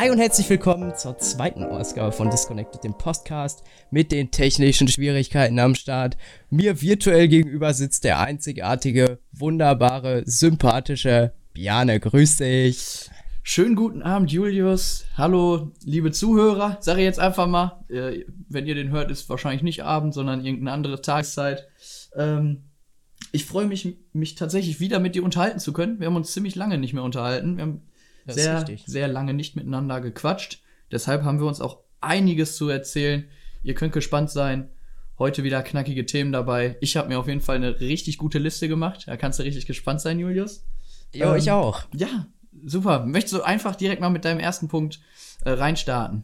Hi und herzlich willkommen zur zweiten Ausgabe von Disconnected, dem Podcast mit den technischen Schwierigkeiten am Start. Mir virtuell gegenüber sitzt der einzigartige, wunderbare, sympathische Biane. Grüß dich. Schönen guten Abend, Julius. Hallo, liebe Zuhörer. Sage ich jetzt einfach mal, äh, wenn ihr den hört, ist wahrscheinlich nicht Abend, sondern irgendeine andere Tageszeit. Ähm, ich freue mich, mich tatsächlich wieder mit dir unterhalten zu können. Wir haben uns ziemlich lange nicht mehr unterhalten. Wir haben Das sehr, sehr lange nicht miteinander gequatscht. Deshalb haben wir uns auch einiges zu erzählen. Ihr könnt gespannt sein. Heute wieder knackige Themen dabei. Ich habe mir auf jeden Fall eine richtig gute Liste gemacht. Da kannst du richtig gespannt sein, Julius. Jo, ich Ähm, auch. Ja, super. Möchtest du einfach direkt mal mit deinem ersten Punkt äh, reinstarten?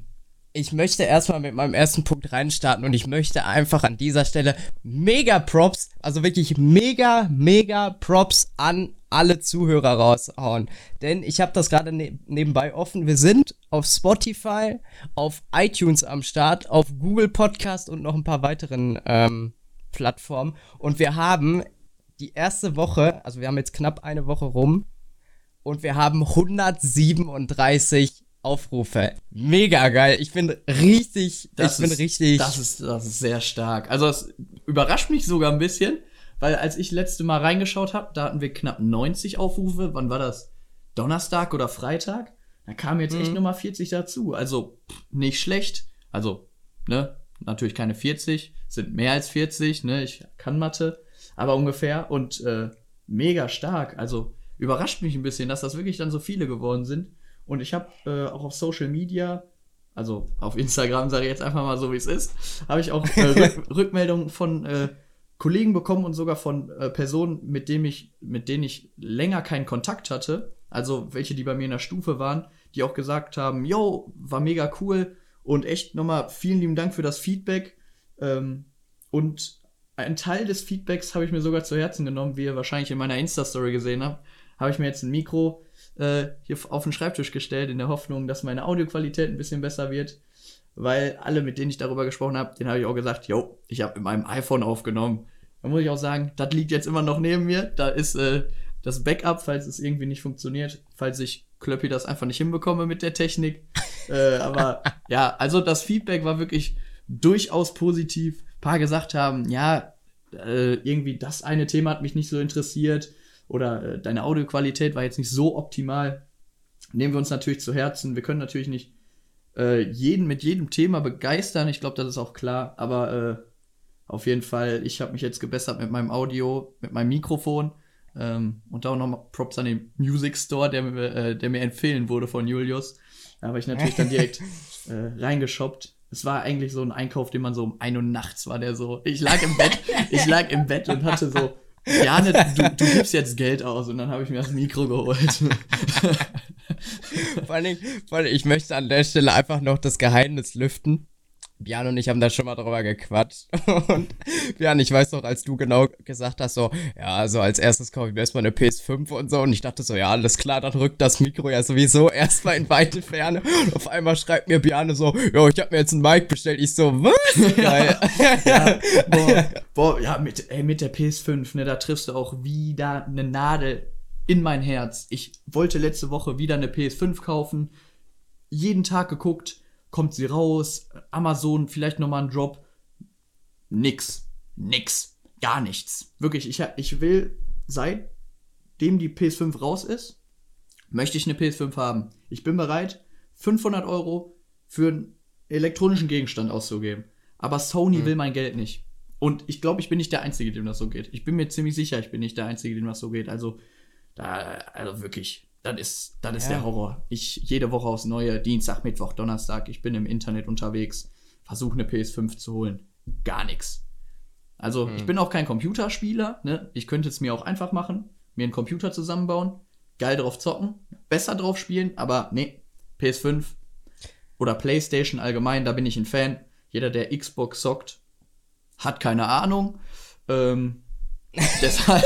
Ich möchte erstmal mit meinem ersten Punkt reinstarten und ich möchte einfach an dieser Stelle mega Props, also wirklich mega, mega Props an alle Zuhörer raushauen. Denn ich habe das gerade ne nebenbei offen. Wir sind auf Spotify, auf iTunes am Start, auf Google Podcast und noch ein paar weiteren ähm, Plattformen. Und wir haben die erste Woche, also wir haben jetzt knapp eine Woche rum und wir haben 137 Aufrufe. Mega geil. Ich bin richtig, ich bin ist, richtig. Das ist, das ist sehr stark. Also es überrascht mich sogar ein bisschen, weil als ich letzte Mal reingeschaut habe, da hatten wir knapp 90 Aufrufe. Wann war das? Donnerstag oder Freitag? Da kamen jetzt echt Mhm. nochmal 40 dazu. Also pff, nicht schlecht. Also, ne, natürlich keine 40, sind mehr als 40, ne, ich kann Mathe, aber ungefähr und äh, mega stark. Also überrascht mich ein bisschen, dass das wirklich dann so viele geworden sind. Und ich habe äh, auch auf Social Media, also auf Instagram sage ich jetzt einfach mal so, wie es ist, habe ich auch äh, Rück Rückmeldungen von äh, Kollegen bekommen und sogar von äh, Personen, mit denen ich, mit denen ich länger keinen Kontakt hatte. Also welche, die bei mir in der Stufe waren, die auch gesagt haben, yo, war mega cool und echt nochmal vielen lieben Dank für das Feedback. Ähm, und ein Teil des Feedbacks habe ich mir sogar zu Herzen genommen, wie ihr wahrscheinlich in meiner Insta-Story gesehen habt. Habe ich mir jetzt ein Mikro äh, hier auf den Schreibtisch gestellt, in der Hoffnung, dass meine Audioqualität ein bisschen besser wird. Weil alle, mit denen ich darüber gesprochen habe, denen habe ich auch gesagt, yo, ich habe mit meinem iPhone aufgenommen. Da muss ich auch sagen, das liegt jetzt immer noch neben mir. Da ist äh, das Backup, falls es irgendwie nicht funktioniert, falls ich Klöppi das einfach nicht hinbekomme mit der Technik. äh, aber ja, also das Feedback war wirklich durchaus positiv. Ein paar gesagt haben, ja, äh, irgendwie das eine Thema hat mich nicht so interessiert oder äh, deine Audioqualität war jetzt nicht so optimal. Nehmen wir uns natürlich zu Herzen. Wir können natürlich nicht äh, jeden mit jedem Thema begeistern. Ich glaube, das ist auch klar. Aber äh, auf jeden Fall, ich habe mich jetzt gebessert mit meinem Audio, mit meinem Mikrofon. Ähm, und auch nochmal Props an den Music Store, der, mir, äh, der mir empfehlen wurde von Julius. Da habe ich natürlich dann direkt äh, reingeshoppt. Es war eigentlich so ein Einkauf, den man so um ein Uhr nachts war, der so. Ich lag im Bett, ich lag im Bett und hatte so, Jane, du, du gibst jetzt Geld aus und dann habe ich mir das Mikro geholt. vor, allem, vor allem, ich möchte an der Stelle einfach noch das Geheimnis lüften. Björn und ich haben da schon mal drüber gequatscht. Und Björn, ich weiß noch, als du genau gesagt hast, so, ja, also als erstes kaufe ich mir erstmal eine PS5 und so. Und ich dachte so, ja, alles klar, dann rückt das Mikro ja sowieso erstmal in weite Ferne. Und auf einmal schreibt mir Björn so, jo, ich habe mir jetzt ein Mic bestellt. Ich so, was? Geil. ja, boah, boah, ja, mit, ey, mit der PS5, ne, da triffst du auch wieder eine Nadel in mein Herz. Ich wollte letzte Woche wieder eine PS5 kaufen. Jeden Tag geguckt, kommt sie raus, Amazon, vielleicht nochmal ein Drop. Nix. Nix. Gar nichts. Wirklich, ich, ich will, seitdem die PS5 raus ist, möchte ich eine PS5 haben. Ich bin bereit, 500 Euro für einen elektronischen Gegenstand auszugeben. Aber Sony will mein Geld nicht. Und ich glaube, ich bin nicht der Einzige, dem das so geht. Ich bin mir ziemlich sicher, ich bin nicht der Einzige, dem das so geht. Also, da, also wirklich, das ist, das ist Ja. der Horror. Ich jede Woche aufs Neue, Dienstag, Mittwoch, Donnerstag, ich bin im Internet unterwegs, versuche eine PS5 zu holen. Gar nichts. Also, ich bin auch kein Computerspieler, ne? Ich könnte es mir auch einfach machen, mir einen Computer zusammenbauen, geil drauf zocken, besser drauf spielen, aber nee, PS5 oder PlayStation allgemein, da bin ich ein Fan. Jeder, der Xbox zockt, hat keine Ahnung. Ähm, deshalb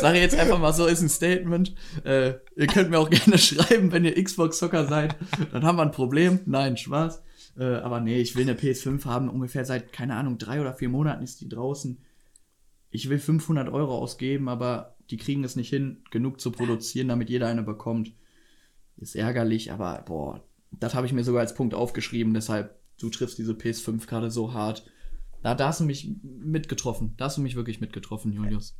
sage ich jetzt einfach mal so, ist ein Statement. Äh, ihr könnt mir auch gerne schreiben, wenn ihr Xbox-Zocker seid. Dann haben wir ein Problem. Nein, Spaß. Äh, aber nee, ich will eine PS5 haben. Ungefähr seit, keine Ahnung, drei oder vier Monaten ist die draußen. ich will 500 Euro ausgeben, aber die kriegen es nicht hin, genug zu produzieren, damit jeder eine bekommt. Ist ärgerlich, aber boah, das habe ich mir sogar als Punkt aufgeschrieben, deshalb, du triffst diese PS5 gerade so hart. Da, da hast du mich mitgetroffen. Da hast du mich wirklich mitgetroffen, Julius.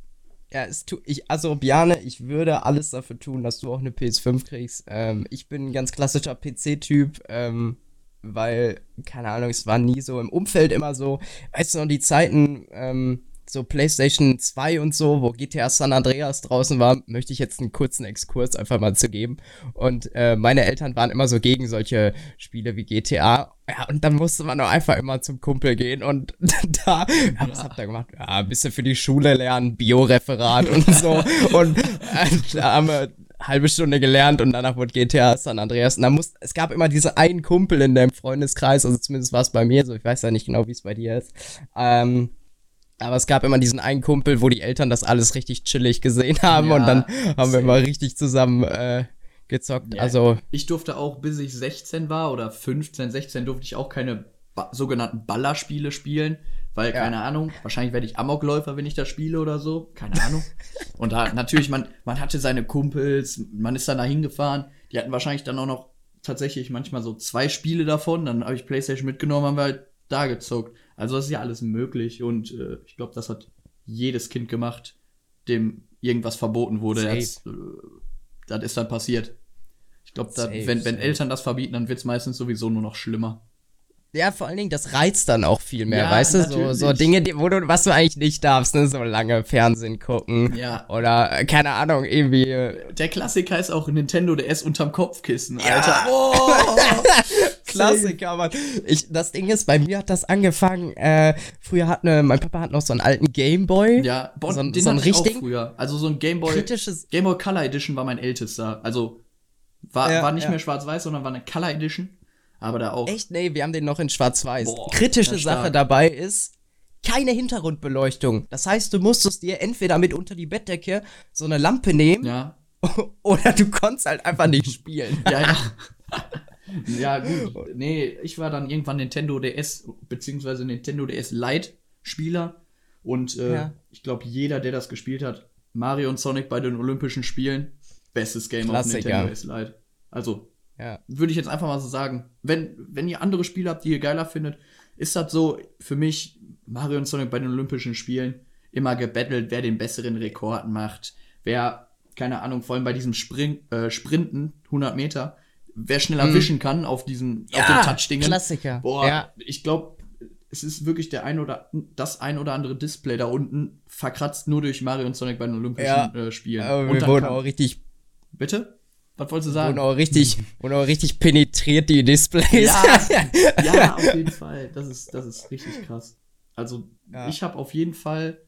Ja, es tu, ich, also Bjane, ich würde alles dafür tun, dass du auch eine PS5 kriegst. Ähm, ich bin ein ganz klassischer PC-Typ, ähm, weil, keine Ahnung, es war nie so im Umfeld immer so. Weißt du noch, die Zeiten, ähm, so PlayStation 2 und so, wo GTA San Andreas draußen war, möchte ich jetzt einen kurzen Exkurs einfach mal zu geben. Und äh, meine Eltern waren immer so gegen solche Spiele wie GTA. Ja, und dann musste man auch einfach immer zum Kumpel gehen und da, ja, was habt ihr gemacht? Ja, ein bisschen für die Schule lernen, Bioreferat und so. und äh, da haben wir halbe Stunde gelernt und danach wurde GTA San Andreas. Und dann muss, es gab immer diese einen Kumpel in deinem Freundeskreis, also zumindest war es bei mir so, ich weiß ja nicht genau, wie es bei dir ist. Ähm, aber es gab immer diesen einen Kumpel, wo die Eltern das alles richtig chillig gesehen haben ja, und dann haben wir immer richtig zusammen äh, gezockt. Ja, also ich durfte auch, bis ich 16 war oder 15, 16, durfte ich auch keine ba sogenannten Ballerspiele spielen, weil ja. keine Ahnung, wahrscheinlich werde ich Amokläufer, wenn ich das spiele oder so, keine Ahnung. und da natürlich man man hatte seine Kumpels, man ist dann da hingefahren, die hatten wahrscheinlich dann auch noch tatsächlich manchmal so zwei Spiele davon, dann habe ich PlayStation mitgenommen, haben wir halt da gezockt. Also das ist ja alles möglich und äh, ich glaube, das hat jedes Kind gemacht, dem irgendwas verboten wurde. Das, äh, das ist dann passiert. Ich glaube, wenn, wenn Eltern das verbieten, dann wird es meistens sowieso nur noch schlimmer. Ja, vor allen Dingen, das reizt dann auch viel mehr, ja, weißt du? So, so Dinge, die, wo du, was du eigentlich nicht darfst, ne? So lange Fernsehen gucken. Ja. Oder, äh, keine Ahnung, irgendwie. Äh, Der Klassiker ist auch Nintendo DS unterm Kopfkissen, Alter. Ja. Oh! Klassiker, Mann. Ich, das Ding ist, bei mir hat das angefangen, äh, früher hat ne, mein Papa hat noch so einen alten Gameboy. Ja, bon, so, den so einen richtigen. früher. Also so ein Gameboy. Kritisches. Gameboy Color Edition war mein ältester. Also, war, ja, war nicht mehr schwarz-weiß, sondern war eine Color Edition. Aber da auch. Echt? Nee, wir haben den noch in Schwarz-Weiß. Kritische Sache dabei ist, keine Hintergrundbeleuchtung. Das heißt, du musstest dir entweder mit unter die Bettdecke so eine Lampe nehmen. Ja. Oder du konntest halt einfach nicht spielen. ja, ja. ja, gut. Nee, ich war dann irgendwann Nintendo DS, beziehungsweise Nintendo DS Lite Spieler. Und äh, ja. ich glaube, jeder, der das gespielt hat, Mario und Sonic bei den Olympischen Spielen, bestes Game Klassiker. auf Nintendo DS Lite. Also, ja. Würde ich jetzt einfach mal so sagen. Wenn, wenn ihr andere Spiele habt, die ihr geiler findet, ist das so für mich Mario und Sonic bei den Olympischen Spielen immer gebettelt, wer den besseren Rekord macht, wer, keine Ahnung, vor allem bei diesem Spring, äh, Sprinten, 100 Meter, wer schneller hm. wischen kann auf diesem, ja, auf dem Touch-Dingen. Klassiker. Boah, ja. ich glaube, es ist wirklich der ein oder das ein oder andere Display da unten verkratzt nur durch Mario und Sonic bei den Olympischen ja, äh, Spielen. Aber wir wurden auch richtig. Bitte? Was wolltest du sagen? Und auch richtig, und auch richtig penetriert die Displays. Ja, ja, auf jeden Fall. Das ist, das ist richtig krass. Also, ja. ich habe auf jeden Fall,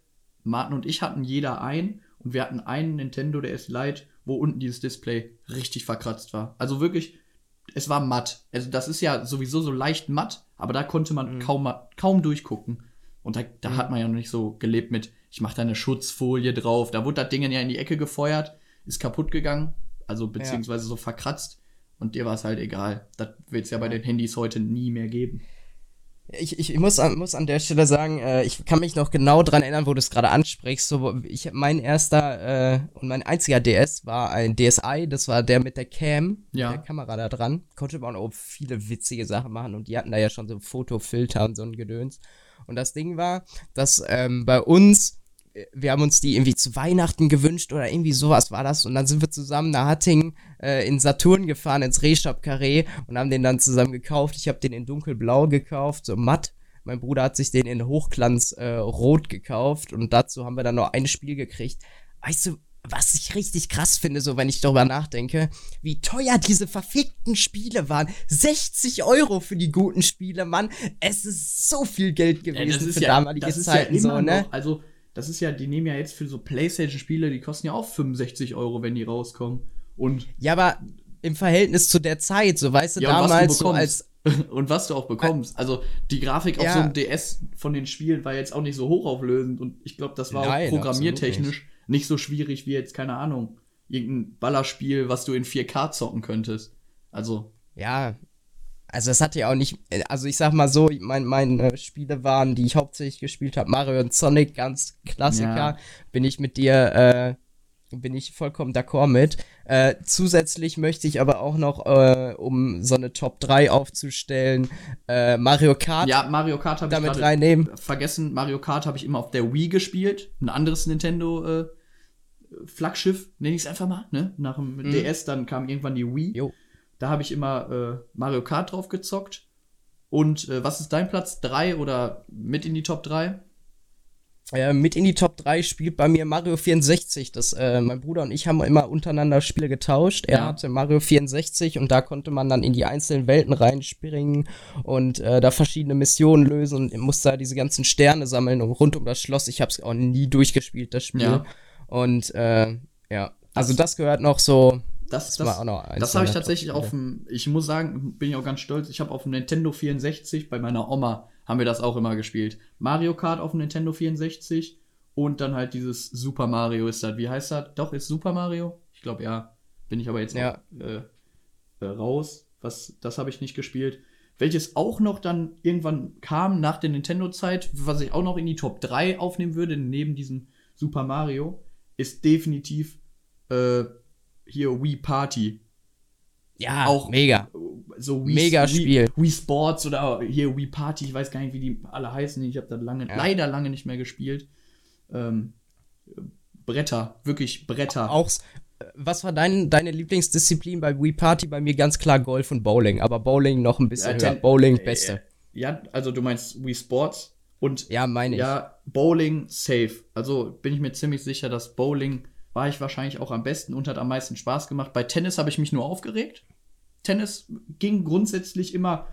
Martin und ich hatten jeder ein und wir hatten einen Nintendo DS Lite, wo unten dieses Display richtig verkratzt war. Also wirklich, es war matt. Also, das ist ja sowieso so leicht matt, aber da konnte man mhm. kaum, kaum durchgucken. Und da, da mhm. hat man ja noch nicht so gelebt mit, ich mache da eine Schutzfolie drauf. Da wurde das Ding ja in die Ecke gefeuert, ist kaputt gegangen also beziehungsweise ja. so verkratzt. Und dir war es halt egal. Das wird es ja bei den Handys heute nie mehr geben. Ich, ich muss, an, muss an der Stelle sagen, äh, ich kann mich noch genau dran erinnern, wo du es gerade ansprichst. So, ich, mein erster äh, und mein einziger DS war ein DSi, das war der mit der Cam, ja. der Kamera da dran. Konnte man auch viele witzige Sachen machen und die hatten da ja schon so Fotofilter und so ein Gedöns. Und das Ding war, dass ähm, bei uns wir haben uns die irgendwie zu Weihnachten gewünscht oder irgendwie sowas war das. Und dann sind wir zusammen nach Hattingen äh, in Saturn gefahren, ins Rehshop Carré und haben den dann zusammen gekauft. Ich habe den in dunkelblau gekauft, so matt. Mein Bruder hat sich den in Hochglanz äh, rot gekauft und dazu haben wir dann noch ein Spiel gekriegt. Weißt du, was ich richtig krass finde, so wenn ich darüber nachdenke, wie teuer diese verfickten Spiele waren. 60 Euro für die guten Spiele, Mann. Es ist so viel Geld gewesen ja, für ja, damalige Zeiten, ja so, ne? Noch, also das ist ja, die nehmen ja jetzt für so PlayStation-Spiele, die kosten ja auch 65 Euro, wenn die rauskommen. Und ja, aber im Verhältnis zu der Zeit, so weißt du, ja, damals du so als. und was du auch bekommst. Also die Grafik ja. auf so einem DS von den Spielen war jetzt auch nicht so hochauflösend und ich glaube, das war Nein, auch programmiertechnisch nicht. nicht so schwierig wie jetzt, keine Ahnung, irgendein Ballerspiel, was du in 4K zocken könntest. Also. Ja, Also es hatte ja auch nicht, also ich sag mal so, mein, meine Spiele waren, die ich hauptsächlich gespielt habe, Mario und Sonic, ganz Klassiker. Ja. Bin ich mit dir, äh, bin ich vollkommen d'accord mit. Äh, zusätzlich möchte ich aber auch noch, äh, um so eine Top 3 aufzustellen, äh, Mario Kart. Ja, Mario Kart habe ich damit reinnehmen. vergessen. Mario Kart habe ich immer auf der Wii gespielt. Ein anderes Nintendo äh, Flaggschiff, nenne ich es einfach mal. Ne? Nach dem mhm. DS, dann kam irgendwann die Wii. Jo. Da habe ich immer äh, Mario Kart drauf gezockt. Und äh, was ist dein Platz? 3 oder mit in die Top 3? Äh, mit in die Top 3 spielt bei mir Mario 64. Das, äh, mein Bruder und ich haben immer untereinander Spiele getauscht. Er ja. hatte Mario 64 und da konnte man dann in die einzelnen Welten reinspringen und äh, da verschiedene Missionen lösen und musste da diese ganzen Sterne sammeln und rund um das Schloss. Ich habe es auch nie durchgespielt, das Spiel. Ja. Und äh, ja, also das gehört noch so. Das, das, das, das habe ich tatsächlich auf dem, ich muss sagen, bin ich auch ganz stolz, ich habe auf dem Nintendo 64 bei meiner Oma haben wir das auch immer gespielt. Mario Kart auf dem Nintendo 64 und dann halt dieses Super Mario ist das. Wie heißt das? Doch, ist Super Mario? Ich glaube ja. Bin ich aber jetzt ja. noch, äh, äh, raus. Was, das habe ich nicht gespielt. Welches auch noch dann irgendwann kam nach der Nintendo-Zeit, was ich auch noch in die Top 3 aufnehmen würde, neben diesem Super Mario, ist definitiv äh, hier Wii Party. Ja, auch mega. So Wii, mega Spiel. Wii, Wii, Sports oder hier Wii Party, ich weiß gar nicht, wie die alle heißen. Ich habe da lange, ja. leider lange nicht mehr gespielt. Ähm, Bretter, wirklich Bretter. Auch, was war dein, deine Lieblingsdisziplin bei Wii Party? Bei mir ganz klar Golf und Bowling, aber Bowling noch ein bisschen ja, höher. Bowling, äh, beste. Ja, also du meinst Wii Sports und ja, meine ich. Ja, Bowling safe. Also bin ich mir ziemlich sicher, dass Bowling war ich wahrscheinlich auch am besten und hat am meisten Spaß gemacht. Bei Tennis habe ich mich nur aufgeregt. Tennis ging grundsätzlich immer,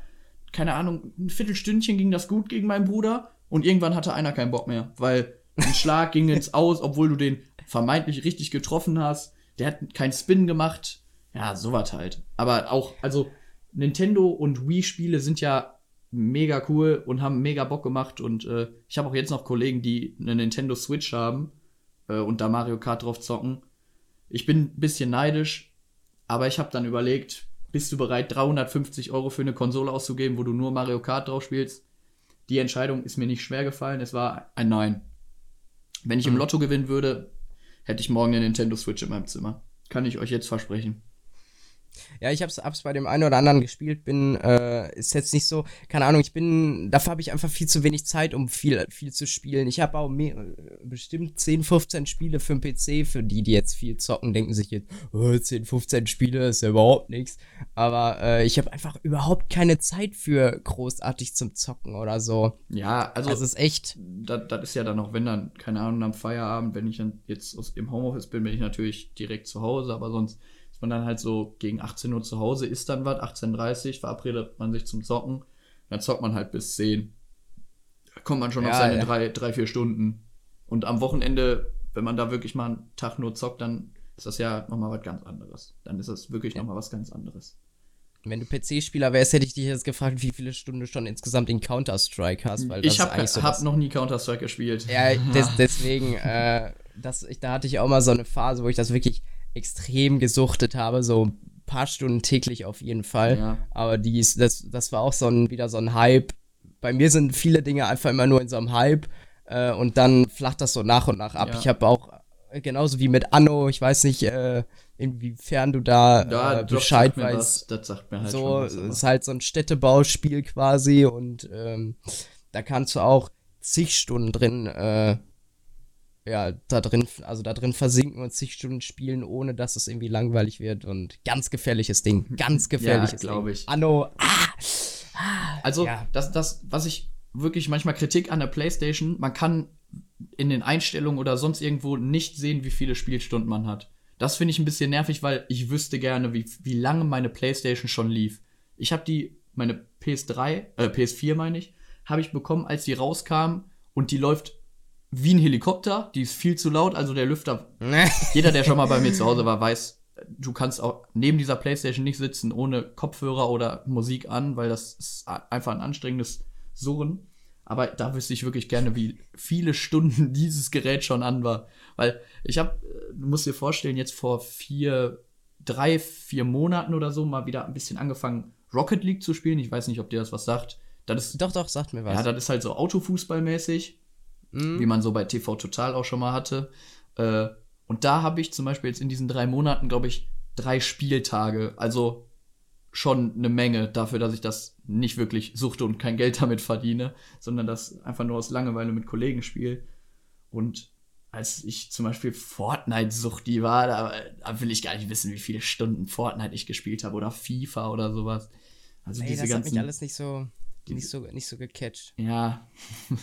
keine Ahnung, ein Viertelstündchen ging das gut gegen meinen Bruder und irgendwann hatte einer keinen Bock mehr, weil ein Schlag ging ins Aus, obwohl du den vermeintlich richtig getroffen hast. Der hat keinen Spin gemacht. Ja, sowas halt. Aber auch, also Nintendo und Wii-Spiele sind ja mega cool und haben mega Bock gemacht. Und äh, ich habe auch jetzt noch Kollegen, die eine Nintendo Switch haben äh, und da Mario Kart drauf zocken. Ich bin ein bisschen neidisch, aber ich habe dann überlegt, bist du bereit, 350 Euro für eine Konsole auszugeben, wo du nur Mario Kart drauf spielst? Die Entscheidung ist mir nicht schwer gefallen. Es war ein Nein. Wenn ich im mhm. Lotto gewinnen würde, hätte ich morgen eine Nintendo Switch in meinem Zimmer. Kann ich euch jetzt versprechen. Ja, ich hab's, hab's bei dem einen oder anderen gespielt, bin, äh, ist jetzt nicht so, keine Ahnung, ich bin, dafür habe ich einfach viel zu wenig Zeit, um viel, viel zu spielen. Ich habe auch mehr, bestimmt 10, 15 Spiele für den PC, für die, die jetzt viel zocken, denken sich jetzt, oh, 10, 15 Spiele ist ja überhaupt nichts. Aber äh, ich habe einfach überhaupt keine Zeit für großartig zum Zocken oder so. Ja, also. Das ist echt. Das, das ist ja dann auch, wenn dann, keine Ahnung, am Feierabend, wenn ich dann jetzt aus, im Homeoffice bin, bin ich natürlich direkt zu Hause, aber sonst man dann halt so gegen 18 Uhr zu Hause, ist dann was, 18.30 Uhr, verabredet man sich zum Zocken. Dann zockt man halt bis 10. Da kommt man schon ja, auf seine ja. drei, drei, vier Stunden. Und am Wochenende, wenn man da wirklich mal einen Tag nur zockt, dann ist das ja nochmal was ganz anderes. Dann ist das wirklich ja. nochmal was ganz anderes. Wenn du PC-Spieler wärst, hätte ich dich jetzt gefragt, wie viele Stunden du schon insgesamt in Counter-Strike hast. Weil ich habe so hab noch nie Counter-Strike gespielt. Ja, des, deswegen, äh, das, ich, da hatte ich auch mal so eine Phase, wo ich das wirklich extrem gesuchtet habe, so ein paar Stunden täglich auf jeden Fall. Ja. Aber dies, das, das war auch so ein, wieder so ein Hype. Bei mir sind viele Dinge einfach immer nur in so einem Hype äh, und dann flacht das so nach und nach ab. Ja. Ich habe auch, äh, genauso wie mit Anno, ich weiß nicht, äh, inwiefern du da ja, äh, Bescheid weißt. Das, sagt mir halt so, was, ist halt so ein Städtebauspiel quasi und ähm, da kannst du auch zig Stunden drin äh, ja, da drin, also da drin versinken und zig Stunden spielen, ohne dass es irgendwie langweilig wird und ganz gefährliches Ding, ganz gefährliches ja, glaube ich. Anno, ah, also ja. das, das, was ich wirklich manchmal Kritik an der PlayStation, man kann in den Einstellungen oder sonst irgendwo nicht sehen, wie viele Spielstunden man hat. Das finde ich ein bisschen nervig, weil ich wüsste gerne, wie, wie lange meine PlayStation schon lief. Ich habe die, meine PS3, äh, PS4 meine ich, habe ich bekommen, als die rauskam und die läuft wie ein Helikopter, die ist viel zu laut, also der Lüfter. jeder, der schon mal bei mir zu Hause war, weiß, du kannst auch neben dieser Playstation nicht sitzen ohne Kopfhörer oder Musik an, weil das ist einfach ein anstrengendes Surren. Aber da wüsste ich wirklich gerne, wie viele Stunden dieses Gerät schon an war. Weil ich habe, du musst dir vorstellen, jetzt vor vier, drei, vier Monaten oder so mal wieder ein bisschen angefangen, Rocket League zu spielen. Ich weiß nicht, ob dir das was sagt. Das ist, Doch, doch, sagt mir was. ja, das ist halt so Autofußballmäßig, Mhm. wie man so bei TV Total auch schon mal hatte. Äh, und da habe ich zum Beispiel jetzt in diesen drei Monaten, glaube ich, drei Spieltage. Also schon eine Menge dafür, dass ich das nicht wirklich suchte und kein Geld damit verdiene, sondern das einfach nur aus Langeweile mit Kollegen spiele. Und als ich zum Beispiel Fortnite-Suchti war, da, da will ich gar nicht wissen, wie viele Stunden Fortnite ich gespielt habe oder FIFA oder sowas. Also Ey, diese das hat ganzen. mich alles nicht so, nicht so, nicht so gecatcht. Ja,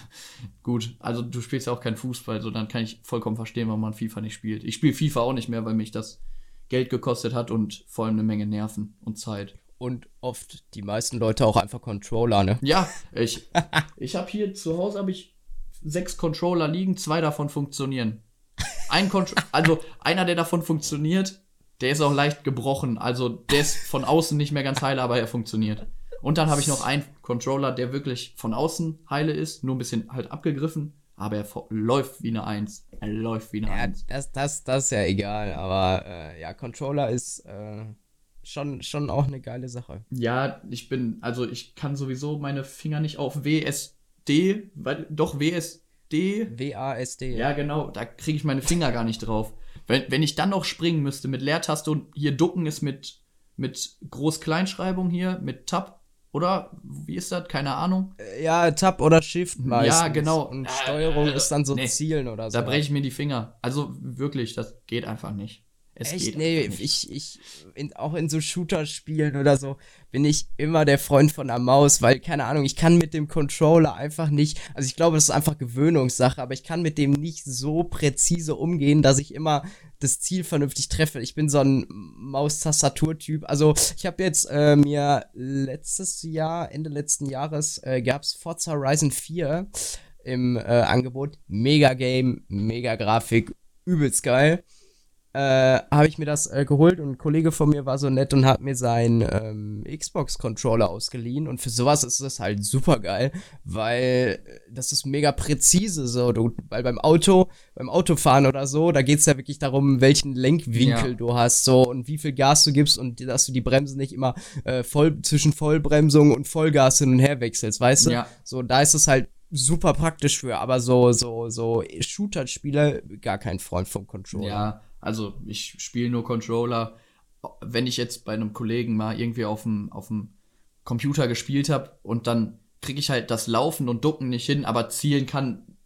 gut. Also du spielst ja auch keinen Fußball, so dann kann ich vollkommen verstehen, warum man FIFA nicht spielt. Ich spiele FIFA auch nicht mehr, weil mich das Geld gekostet hat und vor allem eine Menge Nerven und Zeit. Und oft die meisten Leute auch einfach Controller, ne? Ja, ich, ich habe hier zu Hause habe ich sechs Controller liegen, zwei davon funktionieren. Ein Contro also einer, der davon funktioniert, der ist auch leicht gebrochen. Also der ist von außen nicht mehr ganz heile, aber er funktioniert. Und dann habe ich noch einen Controller, der wirklich von außen heile ist, nur ein bisschen halt abgegriffen, aber er läuft wie eine Eins. Er läuft wie eine Ja, Eins. das, das, das ist ja egal, aber äh, ja, Controller ist äh, schon, schon auch eine geile Sache. Ja, ich bin, also ich kann sowieso meine Finger nicht auf WSD, weil, doch WSD WASD. Ja, genau, da kriege ich meine Finger gar nicht drauf. Wenn, wenn ich dann noch springen müsste mit Leertaste und hier ducken ist mit, mit Groß-Kleinschreibung hier, mit Tab, oder? Wie ist das? Keine Ahnung. Ja, Tab oder Shift meistens. Ja, genau. Und Äh, Steuerung ist dann so nee. Zielen oder so. Da breche ich mir die Finger. Also wirklich, das geht einfach nicht. Es Echt? geht Nee, ich, ich, in, auch in so Shooter-Spielen oder so, bin ich immer der Freund von der Maus, weil, keine Ahnung, ich kann mit dem Controller einfach nicht, also ich glaube, das ist einfach Gewöhnungssache, aber ich kann mit dem nicht so präzise umgehen, dass ich immer das Ziel vernünftig treffe. Ich bin so ein Maustastaturtyp. Also, ich habe jetzt äh, mir letztes Jahr, Ende letzten Jahres, äh, gab's Forza Horizon 4 im äh, Angebot. Mega Game, mega Grafik, übelst geil äh, habe ich mir das äh, geholt und ein Kollege von mir war so nett und hat mir seinen ähm, Xbox-Controller ausgeliehen und für sowas ist das halt super geil, weil äh, das ist mega präzise so, du, weil beim Auto, beim Autofahren oder so, da geht's ja wirklich darum, welchen Lenkwinkel Ja. du hast so und wie viel Gas du gibst und dass du die Bremsen nicht immer äh, voll zwischen Vollbremsung und Vollgas hin und her wechselst, weißt du? Ja. So, da ist es halt super praktisch für, aber so, so, so Shooter-Spiele, gar kein Freund vom Controller. Ja, also ich spiele nur Controller. Wenn ich jetzt bei einem Kollegen mal irgendwie auf dem, auf dem Computer gespielt habe und dann kriege ich halt das Laufen und Ducken nicht hin, aber zielen kann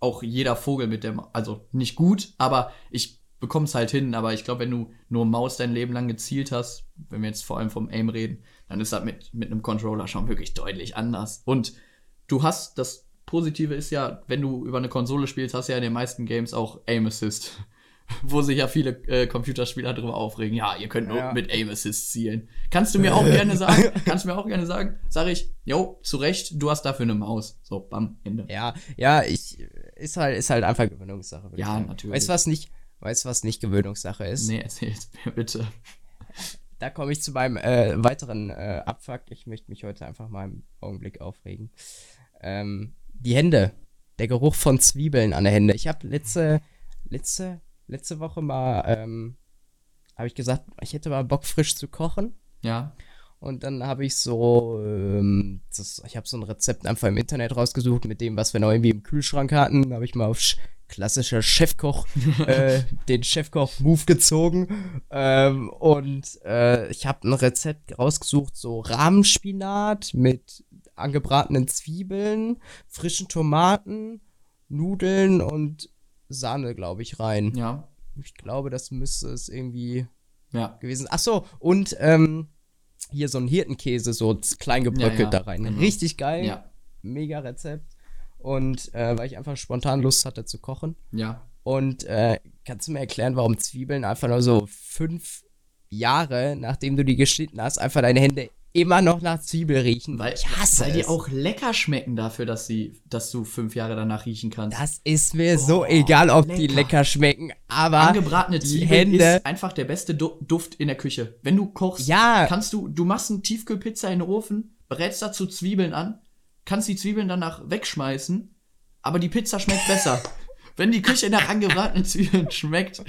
auch jeder Vogel mit dem, also nicht gut, aber ich bekomme es halt hin. Aber ich glaube, wenn du nur Maus dein Leben lang gezielt hast, wenn wir jetzt vor allem vom Aim reden, dann ist das mit, mit einem Controller schon wirklich deutlich anders. Und du hast, das Positive ist ja, wenn du über eine Konsole spielst, hast du ja in den meisten Games auch Aim Assist. Wo sich ja viele äh, Computerspieler darüber aufregen. Ja, ihr könnt nur Ja. mit Aim Assist zielen. Kannst du mir auch gerne sagen, kannst du mir auch gerne sagen, sag ich, jo, zu Recht, du hast dafür eine Maus. So, bam, Ende. Ja, ja, ich ist halt ist halt einfach Gewöhnungssache. Ja, natürlich. Weißt du was nicht? Weißt was nicht Gewöhnungssache ist? Nee, erzähl's mir bitte. Da komme ich zu meinem äh, weiteren äh, Abfuck. Ich möchte mich heute einfach mal im Augenblick aufregen. Ähm, die Hände, der Geruch von Zwiebeln an der Hände. Ich habe letzte letzte letzte Woche mal ähm, habe ich gesagt, ich hätte mal Bock frisch zu kochen. Ja, Und dann habe ich so, ähm, das, ich habe so ein Rezept einfach im Internet rausgesucht mit dem, was wir noch irgendwie im Kühlschrank hatten. Da habe ich mal auf sch klassischer Chefkoch, äh, den Chefkoch-Move gezogen. Ähm, und äh, ich habe ein Rezept rausgesucht, so Rahmenspinat mit angebratenen Zwiebeln, frischen Tomaten, Nudeln und Sahne, glaube ich, rein. ja, Ich glaube, das müsste es irgendwie ja. gewesen. Ach so, und ähm, hier so ein Hirtenkäse, so klein gebröckelt Ja, ja, da rein. genau. Richtig geil. Ja, Mega Rezept. Und äh, weil ich einfach spontan Lust hatte zu kochen. ja. Und äh, kannst du mir erklären, warum Zwiebeln einfach nur so fünf Jahre, nachdem du die geschnitten hast, einfach deine Hände immer noch nach Zwiebel riechen? Weil, ich hasse weil es. die auch lecker schmecken dafür, dass sie, dass du fünf Jahre danach riechen kannst. das ist mir so Oh, egal, ob die lecker. lecker schmecken, aber Angebratene die Zwiebeln Hände. ist einfach der beste Du- Duft in der Küche. Wenn du kochst, Ja. kannst du, du machst eine Tiefkühlpizza in den Ofen, brätst dazu Zwiebeln an, kannst die Zwiebeln danach wegschmeißen, aber die Pizza schmeckt besser. wenn die Küche nach angebratenen Zwiebeln schmeckt,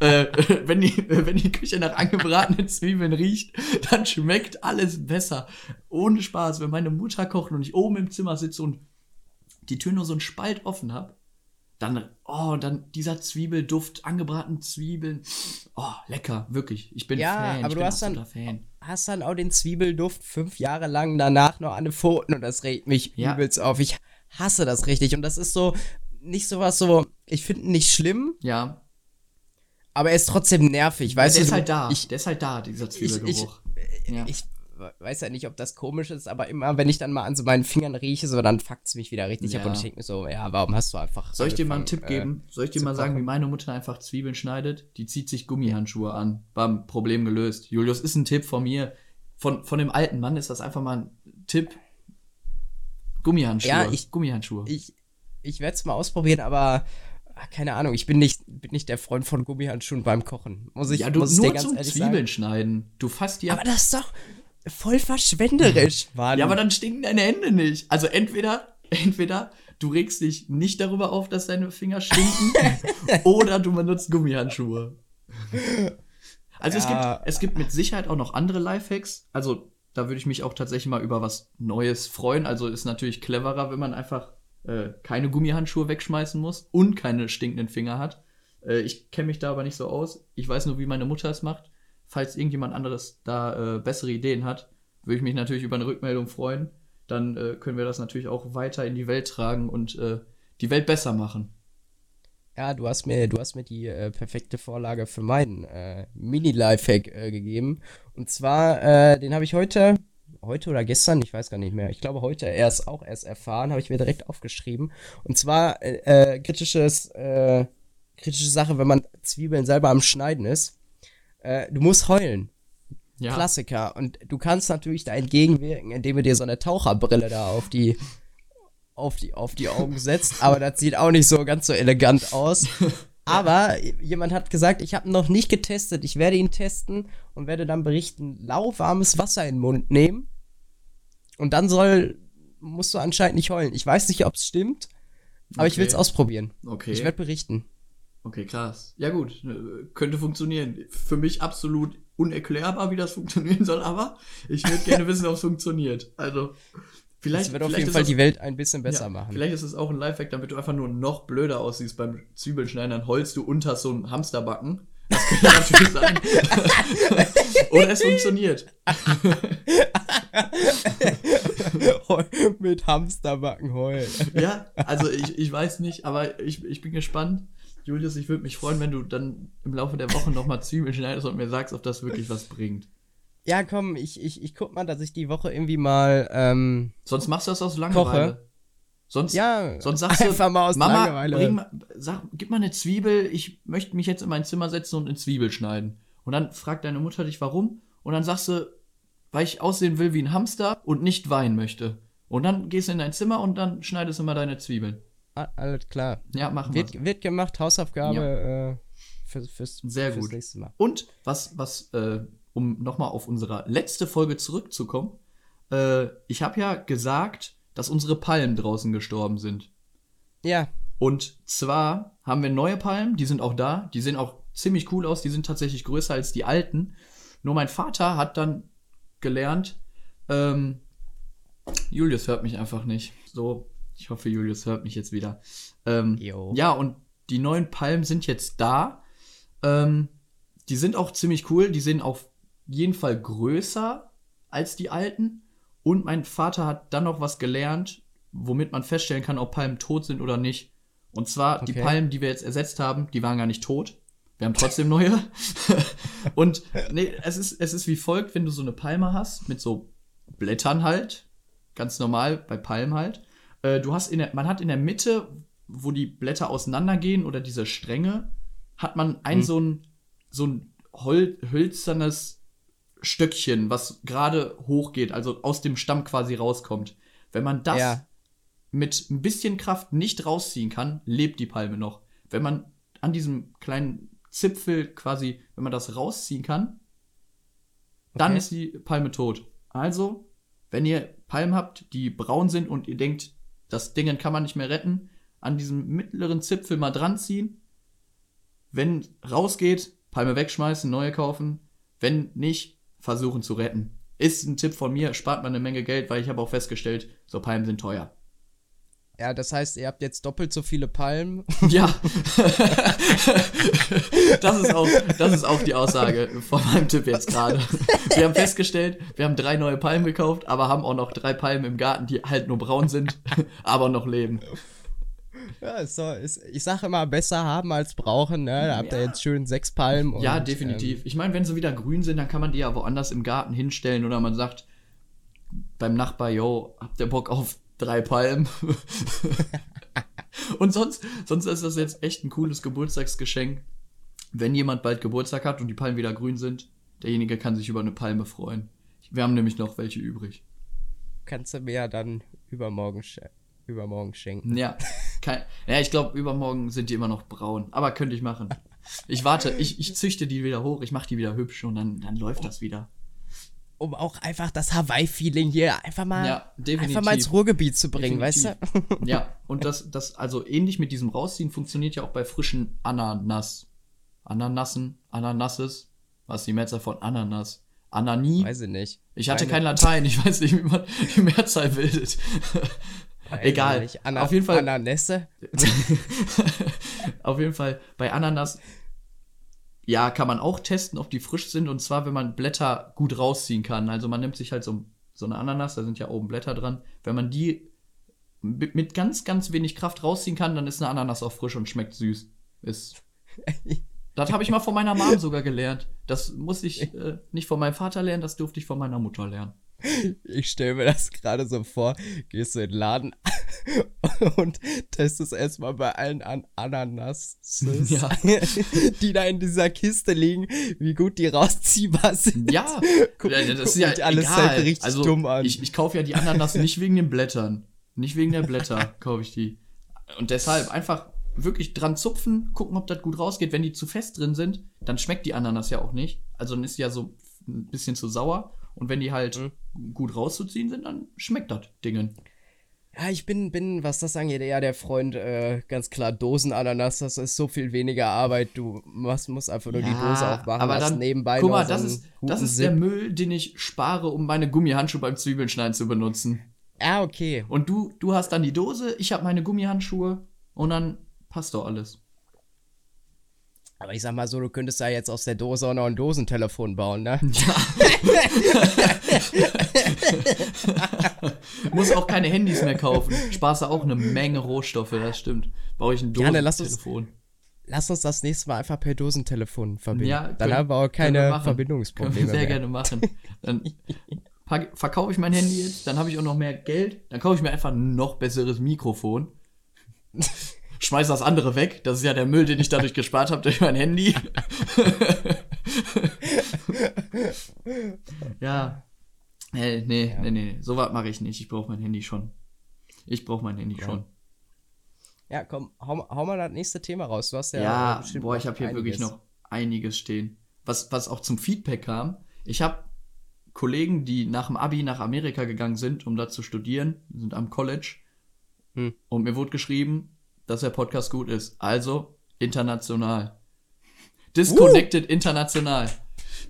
äh, wenn, die, wenn die Küche nach angebratenen Zwiebeln riecht, dann schmeckt alles besser. Ohne Spaß, wenn meine Mutter kocht und ich oben im Zimmer sitze und die Tür nur so einen Spalt offen habe, dann, oh, dann dieser Zwiebelduft, angebratene Zwiebeln. Oh, lecker, wirklich. Ich bin Ja, Fan. aber ich du hast dann- Fan. Hast dann auch den Zwiebelduft fünf Jahre lang danach noch an den Pfoten und das regt mich Ja. übelst auf. Ich hasse das richtig und das ist so, nicht sowas so, ich finde ihn nicht schlimm, Ja, aber er ist trotzdem nervig, weißt der du? ist halt da. Ich, der ist halt da, dieser ich, Zwiebelgeruch. ja. ich weiß ja nicht, ob das komisch ist, aber immer, wenn ich dann mal an so meinen Fingern rieche, so, dann fuckt's mich wieder richtig ab Ja. und ich denke mir so, ja, warum hast du einfach. Soll ich dir mal einen Tipp angefangen, geben? Soll ich dir mal sagen, wie meine Mutter einfach Zwiebeln schneidet? Die zieht sich Gummihandschuhe an. Ein Problem gelöst. Julius, ist ein Tipp von mir. Von, von dem alten Mann ist das einfach mal ein Tipp. Gummihandschuhe. Ja, ich- Gummihandschuhe. Äh, ich, ich werde es mal ausprobieren, aber ah, keine Ahnung, ich bin nicht, bin nicht der Freund von Gummihandschuhen beim Kochen. Muss ich, ja, du muss nur ganz zum Zwiebeln sagen. schneiden. Du fasst die ab. Aber das ist doch voll verschwenderisch, Mann. Ja, aber dann stinken deine Hände nicht. Also entweder, entweder du regst dich nicht darüber auf, dass deine Finger stinken, oder du benutzt Gummihandschuhe. Also es, Ja. gibt, es gibt mit Sicherheit auch noch andere Lifehacks. Also da würde ich mich auch tatsächlich mal über was Neues freuen. Also ist natürlich cleverer, wenn man einfach äh, keine Gummihandschuhe wegschmeißen muss und keine stinkenden Finger hat. Äh, ich kenne mich da aber nicht so aus. Ich weiß nur, wie meine Mutter es macht. Falls irgendjemand anderes da äh, bessere Ideen hat, würde ich mich natürlich über eine Rückmeldung freuen. Dann äh, können wir das natürlich auch weiter in die Welt tragen und äh, die Welt besser machen. Ja, du hast mir, du hast mir die äh, perfekte Vorlage für meinen äh, Mini-Lifehack äh, gegeben. Und zwar, äh, den habe ich heute, heute oder gestern, ich weiß gar nicht mehr. Ich glaube heute erst auch erst erfahren, habe ich mir direkt aufgeschrieben. Und zwar äh, äh, kritisches, äh, kritische Sache, wenn man Zwiebeln selber am Schneiden ist. Äh, du musst heulen. Ja, Klassiker. Und du kannst natürlich da entgegenwirken, indem du dir so eine Taucherbrille da auf die, auf die, auf die Augen setzt. Aber das sieht auch nicht so ganz so elegant aus. Aber jemand hat gesagt, ich habe ihn noch nicht getestet. Ich werde ihn testen und werde dann berichten, lauwarmes Wasser in den Mund nehmen. Und dann soll, musst du anscheinend nicht heulen. Ich weiß nicht, ob es stimmt, aber ich will es Okay. ausprobieren. okay. Ich werde berichten. Okay, krass. Ja gut, äh, könnte funktionieren. Für mich absolut unerklärbar, wie das funktionieren soll, aber ich würde gerne wissen, ob es funktioniert. Also vielleicht Das wird auf vielleicht jeden Fall das- die Welt ein bisschen besser ja, machen. Vielleicht ist es auch ein Lifehack, damit du einfach nur noch blöder aussiehst beim Zwiebelschneiden, dann heulst du unter so einen Hamsterbacken. Das könnte natürlich sein. Oder es funktioniert. Mit Hamsterbacken heulen. Ja, also ich, ich weiß nicht, aber ich, ich bin gespannt. Julius, ich würde mich freuen, wenn du dann im Laufe der Woche nochmal Zwiebeln schneidest und mir sagst, ob das wirklich was bringt. Ja, komm, ich, ich, ich guck mal, dass ich die Woche irgendwie mal, ähm, Sonst machst du das aus Langeweile. Koche. Sonst, ja, sonst sagst du, einfach mal aus Mama, Langeweile. bring mal, sag, gib mal eine Zwiebel, ich möchte mich jetzt in mein Zimmer setzen und eine Zwiebel schneiden. Und dann fragt deine Mutter dich, warum? Und dann sagst du, weil ich aussehen will wie ein Hamster und nicht weinen möchte. Und dann gehst du in dein Zimmer und dann schneidest du mal deine Zwiebeln. Alles klar. Ja, machen wir. Wird, wird gemacht, Hausaufgabe äh, für, fürs, Sehr fürs gut. nächste Mal. Und was, was, äh, um nochmal auf unsere letzte Folge zurückzukommen, äh, ich habe ja gesagt, dass unsere Palmen draußen gestorben sind. Ja, Und zwar haben wir neue Palmen, die sind auch da, die sehen auch ziemlich cool aus, die sind tatsächlich größer als die alten. Nur mein Vater hat dann gelernt, ähm, Julius hört mich einfach nicht. So, ich hoffe, Julius hört mich jetzt wieder. Ähm, ja, und die neuen Palmen sind jetzt da. Ähm, die sind auch ziemlich cool, die sehen auf jeden Fall größer als die alten. Und mein Vater hat dann noch was gelernt, womit man feststellen kann, ob Palmen tot sind oder nicht. Und zwar die Okay. Palmen, die wir jetzt ersetzt haben, die waren gar nicht tot. Wir haben trotzdem neue. und nee, es ist, es ist wie folgt, wenn du so eine Palme hast, mit so Blättern halt, ganz normal bei Palmen halt. Äh, du hast in der, man hat in der Mitte, wo die Blätter auseinandergehen oder diese Stränge, hat man ein Hm. so ein, so ein hol hölzernes Stöckchen, was gerade hochgeht, also aus dem Stamm quasi rauskommt. Wenn man das Ja. mit ein bisschen Kraft nicht rausziehen kann, lebt die Palme noch. Wenn man an diesem kleinen Zipfel quasi, wenn man das rausziehen kann, dann Okay. ist die Palme tot. Also, wenn ihr Palmen habt, die braun sind und ihr denkt, das Ding kann man nicht mehr retten, an diesem mittleren Zipfel mal dran ziehen. Wenn rausgeht, Palme wegschmeißen, neue kaufen. Wenn nicht, versuchen zu retten. Ist ein Tipp von mir, spart man eine Menge Geld, weil ich habe auch festgestellt, so Palmen sind teuer. Ja, das heißt, ihr habt jetzt doppelt so viele Palmen. Ja. das, ist auch, das ist auch die Aussage von meinem Tipp jetzt gerade. Wir haben festgestellt, wir haben drei neue Palmen gekauft, aber haben auch noch drei Palmen im Garten, die halt nur braun sind, aber noch leben. Ja, so, ist, ich sage immer, besser haben als brauchen. Ne? Da habt ihr Ja. jetzt schön sechs Palmen. Und, Ja, definitiv. Ich meine, wenn sie wieder grün sind, dann kann man die ja woanders im Garten hinstellen oder man sagt beim Nachbar, yo, habt ihr Bock auf drei Palmen? und sonst, sonst ist das jetzt echt ein cooles Geburtstagsgeschenk. Wenn jemand bald Geburtstag hat und die Palmen wieder grün sind, derjenige kann sich über eine Palme freuen. Wir haben nämlich noch welche übrig. Ähm, kannst du mir ja dann übermorgen, übermorgen schenken. Ja, kein, ja ich glaube, übermorgen sind die immer noch braun. Aber könnte ich machen. Ich warte, ich, ich züchte die wieder hoch, ich mache die wieder hübsch und dann, dann läuft das wieder. Um auch einfach das Hawaii-Feeling hier einfach mal, Ja, einfach mal ins Ruhrgebiet zu bringen, Definitiv. weißt du? Ja, und das, das, also ähnlich mit diesem Rausziehen funktioniert ja auch bei frischen Ananas. Ananassen, Ananasses. Was ist die Mehrzahl von Ananas? Anani? Weiß ich nicht. Ich hatte Keine- kein Latein, ich weiß nicht, wie man die Mehrzahl bildet. Egal. Ana Auf jeden Fall- Ananässe. Auf jeden Fall bei Ananas, ja, kann man auch testen, ob die frisch sind. Und zwar, wenn man Blätter gut rausziehen kann. Also man nimmt sich halt so, so eine Ananas, da sind ja oben Blätter dran. Wenn man die mit, mit ganz, ganz wenig Kraft rausziehen kann, dann ist eine Ananas auch frisch und schmeckt süß. Ist. Das habe ich mal von meiner Mom sogar gelernt. Das muss ich äh, nicht von meinem Vater lernen, das durfte ich von meiner Mutter lernen. Ich stelle mir das gerade so vor, gehst du in den Laden und testest erstmal bei allen An Ananas, Ja. die da in dieser Kiste liegen, wie gut die rausziehbar sind. Ja, Guck- das ist ja alles egal. halt richtig also, dumm an. Ich, ich kaufe ja die Ananas nicht wegen den Blättern. Nicht wegen der Blätter kaufe ich die. Und deshalb einfach wirklich dran zupfen, gucken, ob das gut rausgeht. Wenn die zu fest drin sind, dann schmeckt die Ananas ja auch nicht. Also dann ist ja so ein bisschen zu sauer. Und wenn die halt Mhm. gut rauszuziehen sind, dann schmeckt das Dingen. Ja, ich bin, bin, was das angeht, eher der Freund, äh, ganz klar, Dosenananas, das ist so viel weniger Arbeit, du musst, musst einfach nur die Dose aufmachen, aber dann, nebenbei guck mal, das ist, das ist der. Müll, den ich spare, um meine Gummihandschuhe beim Zwiebelschneiden zu benutzen. Ja, okay. Und du, du hast dann die Dose, ich habe meine Gummihandschuhe und dann passt doch alles. Aber ich sag mal so, du könntest da jetzt aus der Dose auch noch ein Dosentelefon bauen, ne? Muss auch keine Handys mehr kaufen. Sparst du auch eine Menge Rohstoffe, das stimmt. Baue ich ein Gerne, lass uns- Dosentelefon. Lass uns das nächste Mal einfach per Dosentelefon verbinden. Ja, Dann können- haben wir auch wir keine machen. Verbindungsprobleme Können wir sehr mehr. gerne machen. Dann verkaufe ich mein Handy jetzt, dann habe ich auch noch mehr Geld, dann kaufe ich mir einfach ein noch besseres Mikrofon. Schmeiß das andere weg. Das ist ja der Müll, den ich dadurch gespart habe durch mein Handy. ja. Äh, nee, nee, nee, so was mache ich nicht. Ich brauche mein Handy schon. Ich brauche mein Handy schon. Ja, komm, hau, hau mal das nächste Thema raus. Du hast ja, Ja, boah, ich habe hier einiges. wirklich noch einiges stehen. Was, was auch zum Feedback kam. Ich habe Kollegen, die nach dem Abi nach Amerika gegangen sind, um da zu studieren, sind am College. Hm. Und mir wurde geschrieben, dass der Podcast gut ist. Also international. Disconnected international.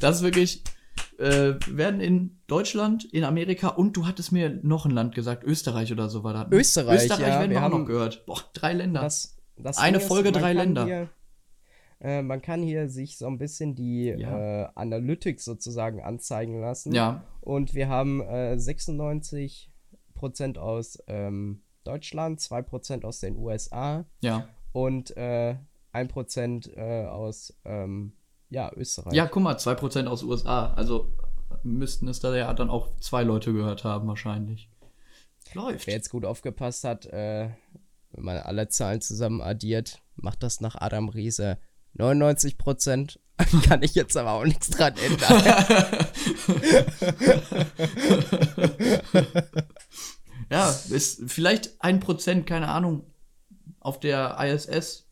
Das ist wirklich, äh, werden in Deutschland, in Amerika und du hattest mir noch ein Land gesagt, Österreich oder so war das. ne? Österreich, Österreich ja, werden wir wir auch noch haben- gehört. Boah, drei Länder. Das, das Eine Ding Folge, drei Länder. Hier, äh, man kann hier sich so ein bisschen die Ja. äh, Analytics sozusagen anzeigen lassen. ja, Und wir haben äh, 96% aus ähm, Deutschland, 2% aus den USA ja. und äh, 1% äh, aus ähm, ja, Österreich. Ja, guck mal, 2% aus USA. Also müssten es da ja dann auch zwei Leute gehört haben, wahrscheinlich. Läuft. Wer jetzt gut aufgepasst hat, äh, wenn man alle Zahlen zusammen addiert, macht das nach Adam Riese 99%. Kann ich jetzt aber auch nichts dran ändern. Ja, ist vielleicht ein Prozent, keine Ahnung, auf der ISS.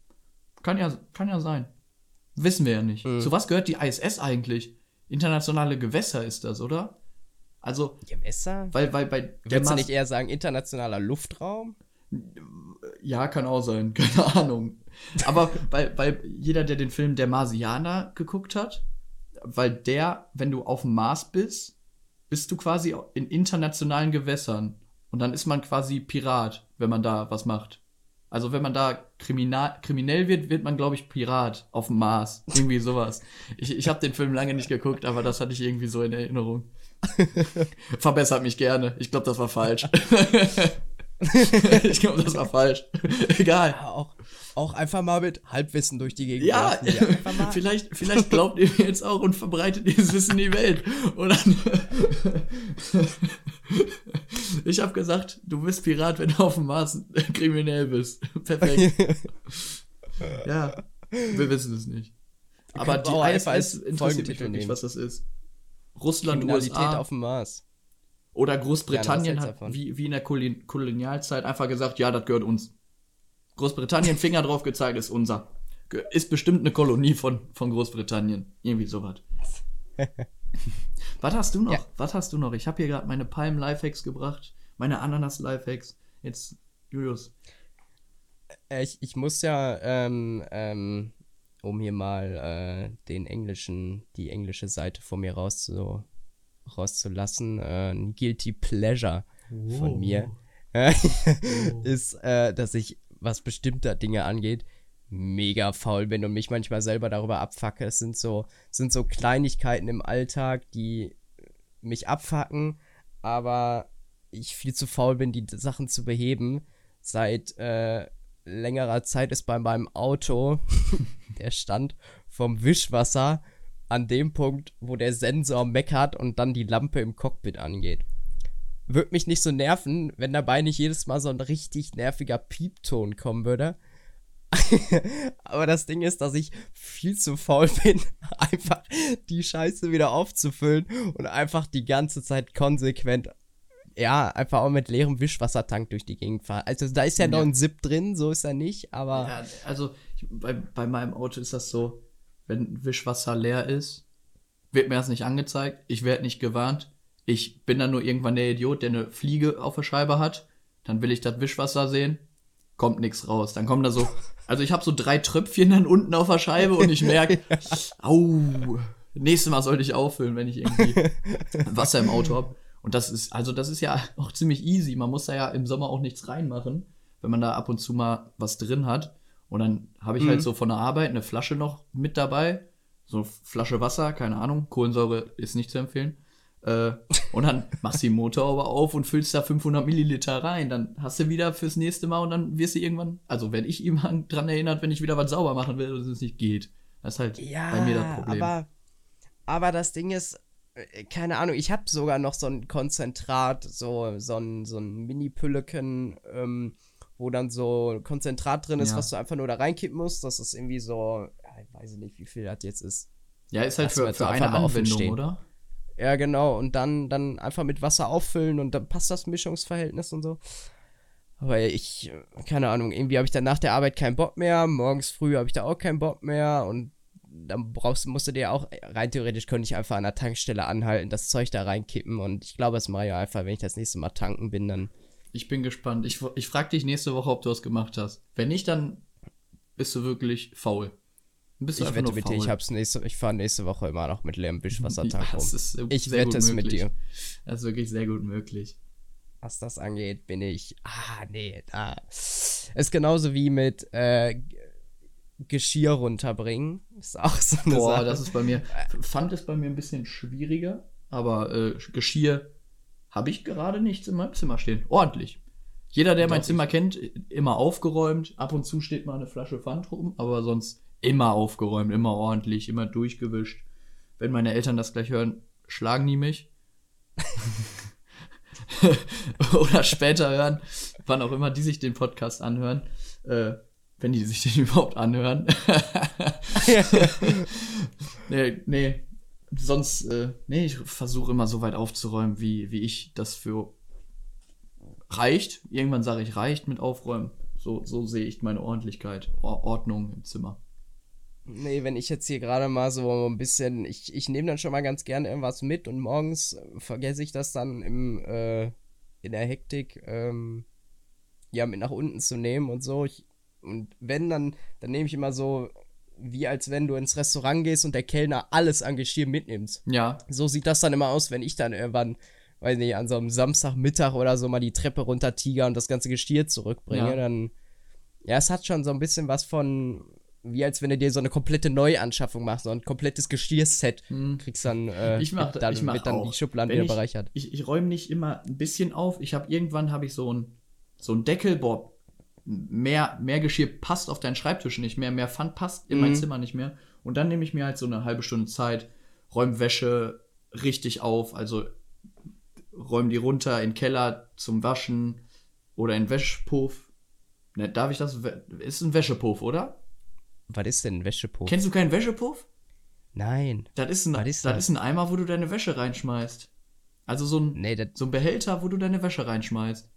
Kann ja, kann ja sein. Wissen wir ja nicht. Mhm. Zu was gehört die ISS eigentlich? Internationale Gewässer ist das, oder? Also, Gewässer? weil, weil bei Würdest du nicht eher sagen internationaler Luftraum? Ja, kann auch sein, keine Ahnung. Aber weil, weil jeder, der den Film Der Marsianer geguckt hat, weil der, wenn du auf dem Mars bist, bist du quasi in internationalen Gewässern. Und dann ist man quasi Pirat, wenn man da was macht. Also wenn man da kriminal, kriminell wird, wird man, glaube ich, Pirat auf dem Mars. Irgendwie sowas. Ich, ich habe den Film lange nicht geguckt, aber das hatte ich irgendwie so in Erinnerung. Verbessert mich gerne. Ich glaube, das war falsch. ich glaube, das war falsch. Egal. Ja, auch, auch einfach mal mit Halbwissen durch die Gegend. Ja, vielleicht, vielleicht glaubt ihr mir jetzt auch und verbreitet dieses Wissen in die Welt. Und dann ich habe gesagt, du bist Pirat, wenn du auf dem Mars kriminell bist. Perfekt. ja, wir wissen es nicht. Aber die ISS interessiert mich wirklich, was das ist. Russland, USA. auf dem Mars. Oder Großbritannien hat wie, wie in der Kolonialzeit einfach gesagt, ja, das gehört uns. Großbritannien Finger drauf gezeigt, ist unser. Ist bestimmt eine Kolonie von, von Großbritannien. Irgendwie sowas. Was hast du noch? Ja. Was hast du noch? Ich habe hier gerade meine Palm Lifehacks gebracht, meine Ananas Lifehacks. Jetzt, Julius. Äh, ich, ich muss ja, ähm, ähm, um hier mal äh, den englischen, die englische Seite von mir rauszu, rauszulassen, äh, ein Guilty Pleasure oh. von mir oh. ist, äh, dass ich, was bestimmter Dinge angeht, mega faul bin und mich manchmal selber darüber abfacke. Es sind so, sind so Kleinigkeiten im Alltag, die mich abfacken, aber ich viel zu faul bin, die Sachen zu beheben. Seit äh, längerer Zeit ist bei meinem Auto der Stand vom Wischwasser an dem Punkt, wo der Sensor meckert und dann die Lampe im Cockpit angeht. Würde mich nicht so nerven, wenn dabei nicht jedes Mal so ein richtig nerviger Piepton kommen würde. Aber das Ding ist, dass ich viel zu faul bin, einfach die Scheiße wieder aufzufüllen und einfach die ganze Zeit konsequent, ja, einfach auch mit leerem Wischwassertank durch die Gegend fahren. Also da ist ja, ja. noch ein Zip drin, so ist er nicht, aber. Ja, also ich, bei, bei meinem Auto ist das so, wenn Wischwasser leer ist, wird mir das nicht angezeigt, ich werde nicht gewarnt. Ich bin dann nur irgendwann der Idiot, der eine Fliege auf der Scheibe hat. Dann will ich das Wischwasser sehen, kommt nichts raus. Dann kommen da so also ich habe so drei Tröpfchen dann unten auf der Scheibe und ich merke, au, nächstes Mal sollte ich auffüllen, wenn ich irgendwie Wasser im Auto habe. Und das ist, also das ist ja auch ziemlich easy. Man muss da ja im Sommer auch nichts reinmachen, wenn man da ab und zu mal was drin hat. Und dann habe ich halt mhm. halt so von der Arbeit eine Flasche noch mit dabei. So eine Flasche Wasser, keine Ahnung. Kohlensäure ist nicht zu empfehlen. Äh, und dann machst du die Motorhaube auf und füllst da 500 Milliliter rein. Dann hast du wieder fürs nächste Mal und dann wirst du irgendwann, also wenn ich immer dran erinnert, wenn ich wieder was sauber machen will und es nicht geht. Das ist halt ja, bei mir das Problem. Aber, aber das Ding ist, äh, keine Ahnung, ich habe sogar noch so ein Konzentrat, so, so ein, so ein Mini-Pülleken, ähm, wo dann so Konzentrat drin ist, ja. was du einfach nur da reinkippen musst. Das ist irgendwie so, ja, ich weiß nicht, wie viel das jetzt ist. Ja, ist halt für, für eine Anwendung, oder? Ja, genau. Und dann, dann einfach mit Wasser auffüllen und dann passt das Mischungsverhältnis und so. Aber ich, keine Ahnung, irgendwie habe ich dann nach der Arbeit keinen Bock mehr. Morgens früh habe ich da auch keinen Bock mehr. Und dann brauchst, musst du dir auch, rein theoretisch könnte ich einfach an der Tankstelle anhalten, das Zeug da reinkippen. Und ich glaube, das mache ich einfach, wenn ich das nächste Mal tanken bin, dann. Ich bin gespannt. Ich, ich frage dich nächste Woche, ob du was gemacht hast. Wenn nicht, dann bist du wirklich faul. Bist ich wette mit dir, ich, hab's nächste, ich fahre nächste Woche immer noch mit leerem Wischwassertank ja, rum. Ich wette es mit dir. Das ist wirklich sehr gut möglich. Was das angeht, bin ich. Ah, nee, da. Ist genauso wie mit äh, Geschirr runterbringen. Ist auch so eine Boah, Sache. das ist bei mir. Fand es bei mir ein bisschen schwieriger, aber äh, Geschirr habe ich gerade nichts in meinem Zimmer stehen. Ordentlich. Jeder, der mein Zimmer kennt, immer aufgeräumt. Ab und zu steht mal eine Flasche Pfand rum, aber sonst immer aufgeräumt, immer ordentlich, immer durchgewischt. Wenn meine Eltern das gleich hören, schlagen die mich. Oder später hören, wann auch immer die sich den Podcast anhören. Äh, wenn die sich den überhaupt anhören. nee, nee. Sonst, äh, nee, ich versuche immer so weit aufzuräumen, wie, wie ich das für reicht. Irgendwann sage ich, reicht mit Aufräumen. So, so sehe ich meine Ordentlichkeit, Ordnung im Zimmer. Nee, wenn ich jetzt hier gerade mal so ein bisschen, ich, ich nehme dann schon mal ganz gerne irgendwas mit und morgens vergesse ich das dann im, äh, in der Hektik. Ähm, ja, mit nach unten zu nehmen und so. Ich, und wenn, dann, dann nehme ich immer so, wie als wenn du ins Restaurant gehst und der Kellner alles an Geschirr mitnimmt. Ja. So sieht das dann immer aus, wenn ich dann irgendwann, weiß nicht, an so einem Samstagmittag oder so mal die Treppe runter tiger und das ganze Geschirr zurückbringe. Ja. Dann, ja, es hat schon so ein bisschen was von, wie als wenn du dir so eine komplette Neuanschaffung machst, so ein komplettes Geschirrset. Kriegst dann, äh, Hm. Ich mach, dann, ich mach wird dann auch. die Schubladen Wenn wieder ich, bereichert. Ich, ich räume nicht immer ein bisschen auf. Ich habe irgendwann habe ich so ein so ein Deckel, boah, mehr mehr Geschirr passt auf deinen Schreibtisch nicht mehr, mehr Pfand passt in mein Mhm. Zimmer nicht mehr. Und dann nehme ich mir halt so eine halbe Stunde Zeit, räume Wäsche richtig auf, also räume die runter in den Keller zum Waschen oder in den Wäschepuff. Ne, darf ich das? Ist ein Wäschepuff, oder? Was ist denn ein Wäschepuff? Kennst du keinen Wäschepuff? Nein. Das ist ein, Was ist das das? ist ein Eimer, wo du deine Wäsche reinschmeißt. Also so ein, Nee, so ein Behälter, wo du deine Wäsche reinschmeißt.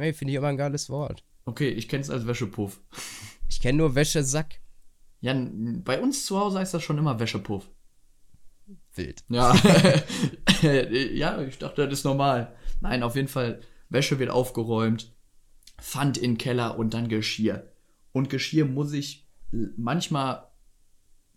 Nee, finde ich immer ein geiles Wort. Okay, ich kenne es als Wäschepuff. Ich kenne nur Wäschesack. Ja, bei uns zu Hause heißt das schon immer Wäschepuff. Wild. Ja. ja, ich dachte, das ist normal. Nein, auf jeden Fall, Wäsche wird aufgeräumt, Pfand in den Keller und dann Geschirr. Und Geschirr muss ich manchmal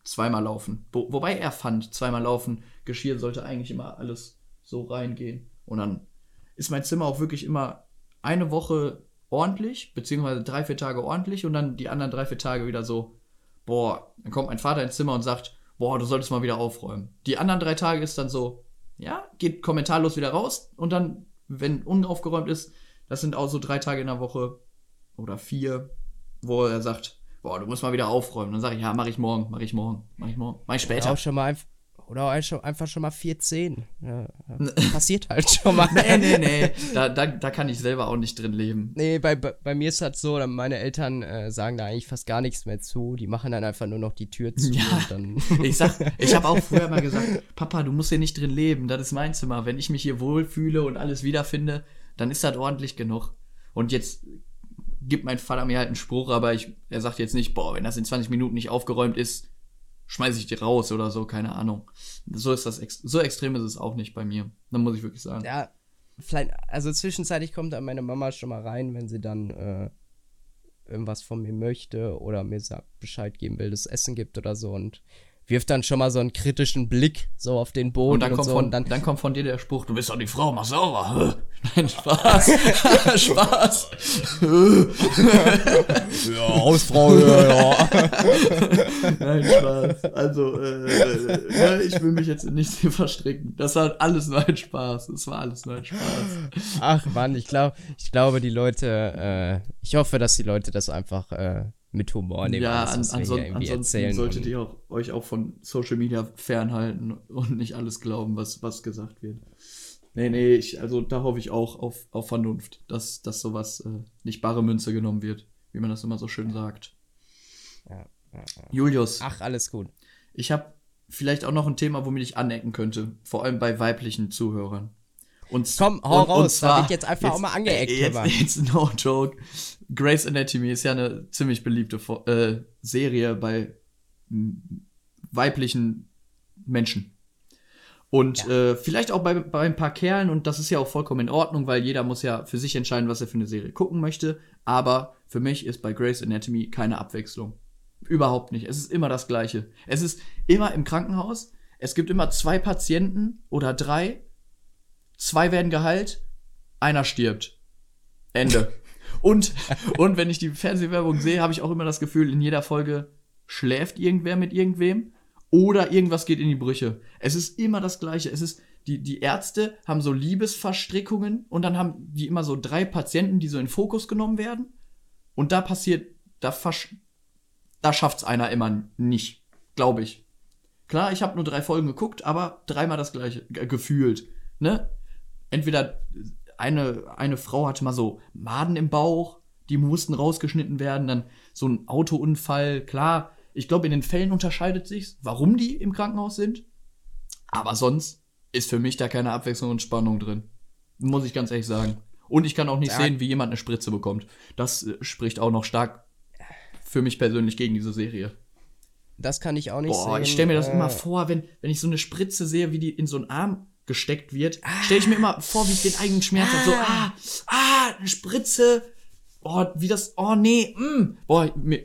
zweimal laufen. Wo, wobei er Pfand zweimal laufen. Geschirr sollte eigentlich immer alles so reingehen. Und dann ist mein Zimmer auch wirklich immer eine Woche ordentlich, beziehungsweise drei, vier Tage ordentlich und dann die anderen drei, vier Tage wieder so, boah, dann kommt mein Vater ins Zimmer und sagt, boah, du solltest mal wieder aufräumen. Die anderen drei Tage ist dann so, ja, geht kommentarlos wieder raus und dann, wenn unaufgeräumt ist, das sind auch so drei Tage in der Woche oder vier, wo er sagt, boah, du musst mal wieder aufräumen. Dann sage ich, ja, mach ich morgen, mach ich morgen, mach ich morgen, mach ich später. auch schon mal einfach, oder auch einfach schon mal 14. Ja, passiert halt schon mal. Nee, nee, nee, da, da, da kann ich selber auch nicht drin leben. Nee, bei, bei, bei mir ist das so, meine Eltern äh, sagen da eigentlich fast gar nichts mehr zu. Die machen dann einfach nur noch die Tür zu Ja. Ich sag, ich habe auch früher mal gesagt, Papa, du musst hier nicht drin leben, das ist mein Zimmer. Wenn ich mich hier wohlfühle und alles wiederfinde, dann ist das ordentlich genug. Und jetzt gibt mein Vater mir halt einen Spruch, aber ich, er sagt jetzt nicht, boah, wenn das in 20 Minuten nicht aufgeräumt ist, schmeiße ich die raus oder so, keine Ahnung. So ist das, ex so extrem ist es auch nicht bei mir. Dann muss ich wirklich sagen. ja, vielleicht, also zwischenzeitlich kommt dann meine Mama schon mal rein, wenn sie dann äh, irgendwas von mir möchte oder mir sagt, Bescheid geben will, dass es Essen gibt oder so und wirft dann schon mal so einen kritischen Blick so auf den Boden Und dann kommt, so von, und dann dann kommt von dir der Spruch, du bist doch die Frau, mach sauber. Nein, Spaß. Spaß. ja, Hausfrau, ja, ja. Nein, Spaß. Also, äh, äh, ich will mich jetzt in nichts hier verstricken. Das war alles nur ein Spaß. Das war alles nur ein Spaß. Ach Mann, ich glaube, ich glaube, die Leute, äh, ich hoffe, dass die Leute das einfach äh, mit Humor nehmen. ja, alles, an, anson ansonsten solltet ihr auch, euch auch von Social Media fernhalten und nicht alles glauben, was, was gesagt wird. Nee, nee, ich, also da hoffe ich auch auf, auf Vernunft, dass, dass sowas äh, nicht bare Münze genommen wird, wie man das immer so schön sagt. Ja, ja, ja. Julius, Ach, alles gut. ich habe vielleicht auch noch ein Thema, womit ich anecken könnte, vor allem bei weiblichen Zuhörern. Und, Komm, hau und, raus, und zwar, da wird jetzt einfach auch mal angeeckt, Jetzt, jetzt no joke. Grey's Anatomy ist ja eine ziemlich beliebte äh, Serie bei weiblichen Menschen. Und äh, vielleicht auch bei, bei ein paar Kerlen, und das ist ja auch vollkommen in Ordnung, weil jeder muss ja für sich entscheiden, was er für eine Serie gucken möchte. Aber für mich ist bei Grey's Anatomy keine Abwechslung. Überhaupt nicht. Es ist immer das Gleiche. Es ist immer im Krankenhaus. Es gibt immer zwei Patienten oder drei. Zwei werden geheilt. Einer stirbt. Ende. und, und wenn ich die Fernsehwerbung sehe, habe ich auch immer das Gefühl, in jeder Folge schläft irgendwer mit irgendwem oder irgendwas geht in die Brüche. Es ist immer das Gleiche. Es ist, die, die Ärzte haben so Liebesverstrickungen und dann haben die immer so drei Patienten, die so in Fokus genommen werden. Und da passiert, da, versch da schafft's einer immer nicht. Glaube ich. Klar, ich habe nur drei Folgen geguckt, aber dreimal das gleiche ge- gefühlt. Ne? Entweder eine, eine Frau hatte mal so Maden im Bauch, die mussten rausgeschnitten werden, dann so ein Autounfall, klar. Ich glaube, in den Fällen unterscheidet sich's, warum die im Krankenhaus sind. Aber sonst ist für mich da keine Abwechslung und Spannung drin. Muss ich ganz ehrlich sagen. Und ich kann auch nicht Ja. sehen, wie jemand eine Spritze bekommt. Das äh, spricht auch noch stark für mich persönlich gegen diese Serie. Das kann ich auch nicht Boah, sehen. ich stelle mir das äh, immer vor, wenn, wenn ich so eine Spritze sehe, wie die in so einen Arm gesteckt wird, stelle ich mir immer vor, wie ich den eigenen Schmerz habe. So, ah, ah, eine Spritze. oh, wie das, oh nee, mm, boah, mir,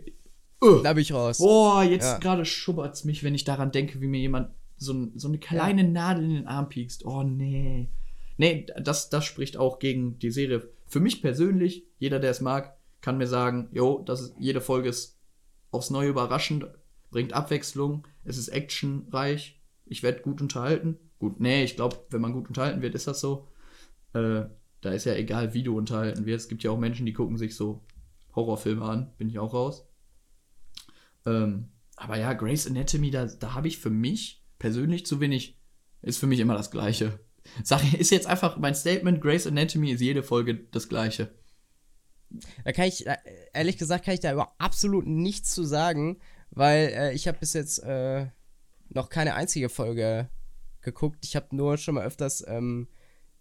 uh, da bin ich raus. Boah, jetzt ja. gerade schubbert's mich, wenn ich daran denke, wie mir jemand so, so eine kleine ja. Nadel in den Arm piekst. Oh nee. Nee, das, das spricht auch gegen die Serie. Für mich persönlich, jeder, der es mag, kann mir sagen, jo, das ist, jede Folge ist aufs Neue überraschend, bringt Abwechslung, es ist actionreich, ich werde gut unterhalten. Gut, nee, ich glaube, wenn man gut unterhalten wird, ist das so. Äh, da ist ja egal, wie du unterhalten wirst. Es gibt ja auch Menschen, die gucken sich so Horrorfilme an, bin ich auch raus. Ähm, aber ja, Grace Anatomy, da, da habe ich für mich persönlich zu wenig, ist für mich immer das Gleiche. Sag, ist jetzt einfach mein Statement, Grace Anatomy ist jede Folge das Gleiche. Da kann ich, ehrlich gesagt, kann ich da über absolut nichts zu sagen, weil äh, ich habe bis jetzt äh, noch keine einzige Folge geguckt. Ich habe nur schon mal öfters ähm,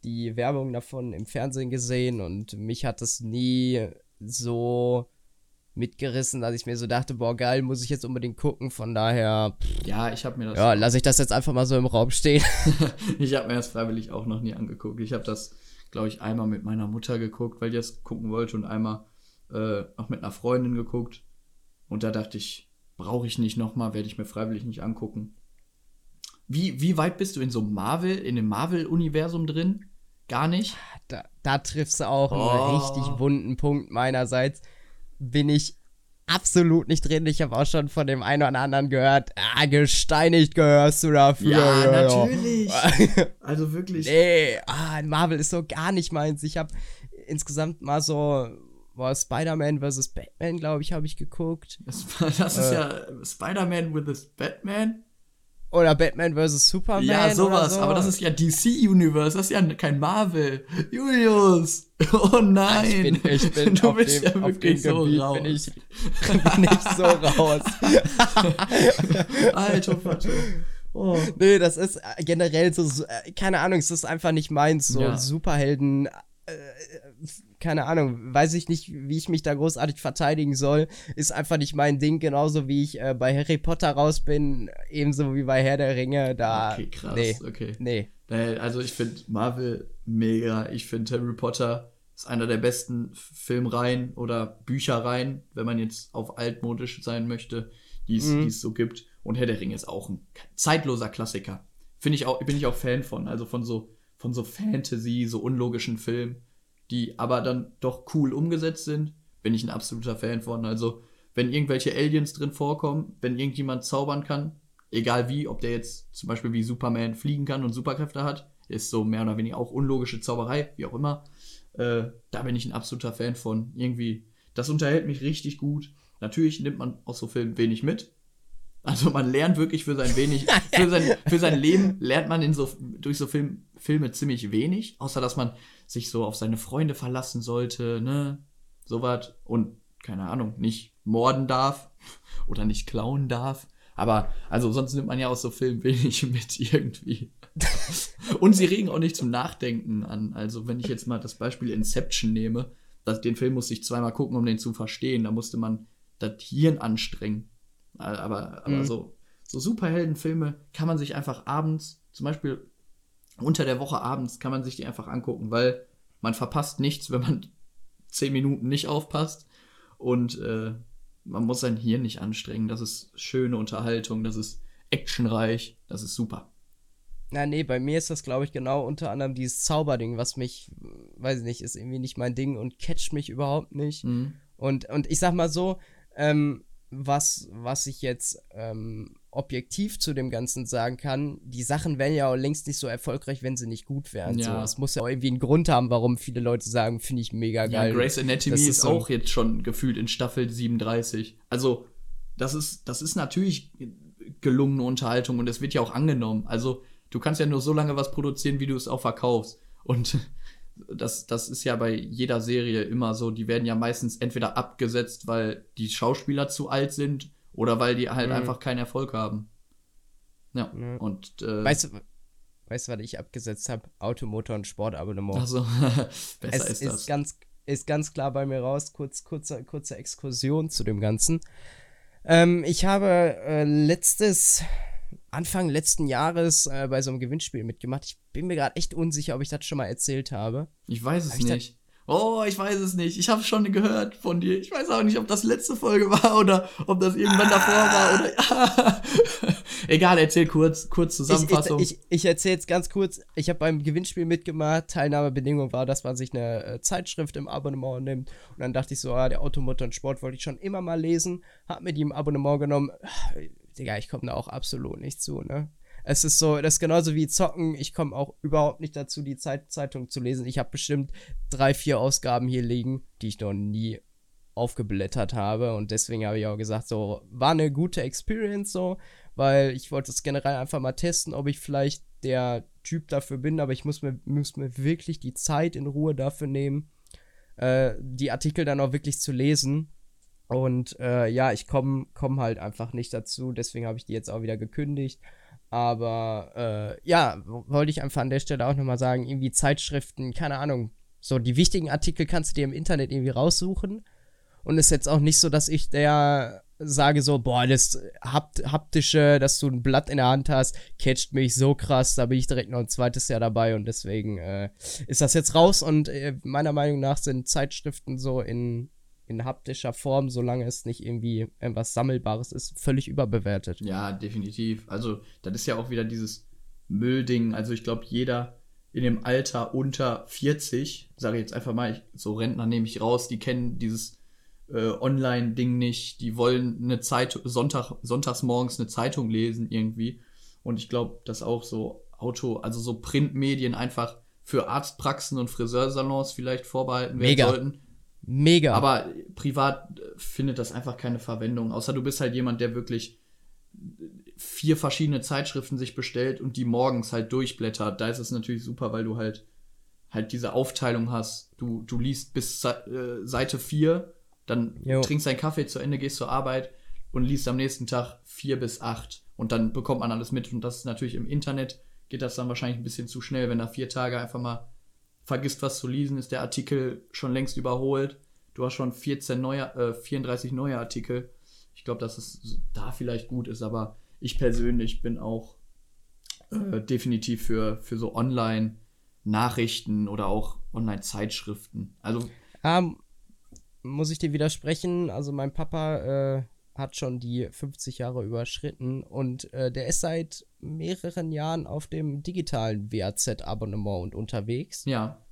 die Werbung davon im Fernsehen gesehen und mich hat das nie so mitgerissen, dass ich mir so dachte, boah, geil, muss ich jetzt unbedingt gucken. Von daher. Pff, ja, ich habe mir das. Ja, lasse ich das jetzt einfach mal so im Raum stehen. ich habe mir das freiwillig auch noch nie angeguckt. Ich habe das, glaube ich, einmal mit meiner Mutter geguckt, weil die das gucken wollte und einmal äh, auch mit einer Freundin geguckt. Und da dachte ich, brauche ich nicht nochmal, werde ich mir freiwillig nicht angucken. Wie, wie weit bist du in so Marvel, in dem Marvel-Universum drin? Gar nicht? Da, da triffst du auch oh. einen richtig wunden Punkt meinerseits. Bin ich absolut nicht drin. Ich habe auch schon von dem einen oder anderen gehört, ah, gesteinigt gehörst du dafür. Ja, natürlich. also wirklich. Nee, ah, Marvel ist so gar nicht meins. Ich habe insgesamt mal so war Spider-Man vs. Batman, glaube ich, habe ich geguckt. Das, das ist äh, ja Spider-Man vs. Batman. Oder Batman vs. Superman. Ja, sowas. So. Aber das ist ja DC Universe. Das ist ja kein Marvel. Julius. Oh nein. Ich bin, ich bin du bist dem, ja wirklich so Gebiet raus. Bin ich, bin ich so raus. Alter Vater. Oh. Nee, das ist äh, generell so, äh, keine Ahnung, es ist einfach nicht meins, so ja. Superhelden, äh, keine Ahnung, weiß ich nicht, wie ich mich da großartig verteidigen soll. Ist einfach nicht mein Ding, genauso wie ich äh, bei Harry Potter raus bin, ebenso wie bei Herr der Ringe. Da, okay, krass, nee, okay. Nee. Also ich finde Marvel mega. Ich finde Harry Potter ist einer der besten Filmreihen oder Bücherreihen, wenn man jetzt auf altmodisch sein möchte, die mhm. es so gibt. Und Herr der Ringe ist auch ein zeitloser Klassiker. Finde ich auch, bin ich auch Fan von. Also von so, von so Fantasy, so unlogischen Filmen die aber dann doch cool umgesetzt sind, bin ich ein absoluter Fan von. Also, wenn irgendwelche Aliens drin vorkommen, wenn irgendjemand zaubern kann, egal wie, ob der jetzt zum Beispiel wie Superman fliegen kann und Superkräfte hat, ist so mehr oder weniger auch unlogische Zauberei, wie auch immer. Äh, da bin ich ein absoluter Fan von. Irgendwie, das unterhält mich richtig gut. Natürlich nimmt man aus so Filmen wenig mit. Also man lernt wirklich für sein wenig, für sein, für sein Leben lernt man in so, durch so Film, Filme ziemlich wenig, außer dass man sich so auf seine Freunde verlassen sollte, ne? Sowas. Und, keine Ahnung, nicht morden darf oder nicht klauen darf. Aber, also sonst nimmt man ja aus so Filmen wenig mit irgendwie. Und sie regen auch nicht zum Nachdenken an. Also, wenn ich jetzt mal das Beispiel Inception nehme, das, den Film musste ich zweimal gucken, um den zu verstehen. Da musste man das Hirn anstrengen. Aber, aber mhm. so, so Superheldenfilme kann man sich einfach abends, zum Beispiel unter der Woche abends kann man sich die einfach angucken, weil man verpasst nichts, wenn man zehn Minuten nicht aufpasst. Und äh, man muss sein Hirn nicht anstrengen. Das ist schöne Unterhaltung, das ist actionreich, das ist super. Na, nee, bei mir ist das, glaube ich, genau unter anderem dieses Zauberding, was mich, weiß ich nicht, ist irgendwie nicht mein Ding und catcht mich überhaupt nicht. Mhm. Und, und ich sag mal so, ähm, was, was ich jetzt ähm, objektiv zu dem Ganzen sagen kann, die Sachen wären ja auch längst nicht so erfolgreich, wenn sie nicht gut wären. Ja. So, es muss ja auch irgendwie einen Grund haben, warum viele Leute sagen, finde ich mega geil. Ja, Grace Anatomy ist, ist so auch jetzt schon gefühlt in Staffel 37. Also, das ist, das ist natürlich gelungene Unterhaltung und es wird ja auch angenommen. Also, du kannst ja nur so lange was produzieren, wie du es auch verkaufst. Und das, das ist ja bei jeder Serie immer so, die werden ja meistens entweder abgesetzt, weil die Schauspieler zu alt sind oder weil die halt mhm. einfach keinen Erfolg haben. Ja, mhm. und äh, weißt du, weißt du, was ich abgesetzt habe? Automotor und Sportabonnement. Also, besser es ist das. Ist ganz, ist ganz klar bei mir raus. Kurz, kurze, kurze Exkursion zu dem Ganzen. Ähm, ich habe äh, letztes, Anfang letzten Jahres äh, bei so einem Gewinnspiel mitgemacht. Ich bin mir gerade echt unsicher, ob ich das schon mal erzählt habe. Ich weiß es nicht. Oh, ich weiß es nicht. Ich habe schon gehört von dir. Ich weiß auch nicht, ob das letzte Folge war oder ob das irgendwann ah. davor war oder. Egal, erzähl kurz, kurz Zusammenfassung. Ich, ich, ich, ich erzähle jetzt ganz kurz. Ich habe beim Gewinnspiel mitgemacht. Teilnahmebedingung war, dass man sich eine äh, Zeitschrift im Abonnement nimmt. Und dann dachte ich so, ah, der Automotor und Sport wollte ich schon immer mal lesen. Hab mir die im Abonnement genommen. Digga, ich komme da auch absolut nicht zu, ne? Es ist so, das ist genauso wie Zocken. Ich komme auch überhaupt nicht dazu, die Zeit Zeitung zu lesen. Ich habe bestimmt drei, vier Ausgaben hier liegen, die ich noch nie aufgeblättert habe. Und deswegen habe ich auch gesagt, so, war eine gute Experience so, weil ich wollte es generell einfach mal testen, ob ich vielleicht der Typ dafür bin, aber ich muss mir, muss mir wirklich die Zeit in Ruhe dafür nehmen, äh, die Artikel dann auch wirklich zu lesen. Und äh, ja, ich komme komm halt einfach nicht dazu, deswegen habe ich die jetzt auch wieder gekündigt. Aber äh, ja, wollte ich einfach an der Stelle auch nochmal sagen, irgendwie Zeitschriften, keine Ahnung. So, die wichtigen Artikel kannst du dir im Internet irgendwie raussuchen. Und ist jetzt auch nicht so, dass ich der sage so, boah, das Hapt haptische, dass du ein Blatt in der Hand hast, catcht mich so krass, da bin ich direkt noch ein zweites Jahr dabei und deswegen äh, ist das jetzt raus und äh, meiner Meinung nach sind Zeitschriften so in in haptischer Form, solange es nicht irgendwie etwas Sammelbares ist, völlig überbewertet. Ja, definitiv. Also, das ist ja auch wieder dieses Müllding. Also, ich glaube, jeder in dem Alter unter 40, sage ich jetzt einfach mal, ich, so Rentner nehme ich raus, die kennen dieses äh, Online-Ding nicht, die wollen eine Zeitung, Sonntag, sonntags morgens eine Zeitung lesen irgendwie. Und ich glaube, dass auch so Auto, also so Printmedien einfach für Arztpraxen und Friseursalons vielleicht vorbehalten werden Mega. sollten Mega. Aber privat findet das einfach keine Verwendung. Außer du bist halt jemand, der wirklich vier verschiedene Zeitschriften sich bestellt und die morgens halt durchblättert. Da ist es natürlich super, weil du halt halt diese Aufteilung hast. Du, du liest bis äh, Seite 4, dann jo. trinkst deinen Kaffee zu Ende, gehst zur Arbeit und liest am nächsten Tag 4 bis 8. Und dann bekommt man alles mit. Und das ist natürlich im Internet, geht das dann wahrscheinlich ein bisschen zu schnell, wenn da vier Tage einfach mal vergisst was zu lesen, ist der Artikel schon längst überholt. Du hast schon 14 neue, äh, 34 neue Artikel. Ich glaube, dass es da vielleicht gut ist, aber ich persönlich bin auch äh, definitiv für, für so Online-Nachrichten oder auch Online-Zeitschriften. Also. Um, muss ich dir widersprechen? Also, mein Papa äh, hat schon die 50 Jahre überschritten und äh, der ist seit mehreren Jahren auf dem digitalen WAZ-Abonnement unterwegs. Ja.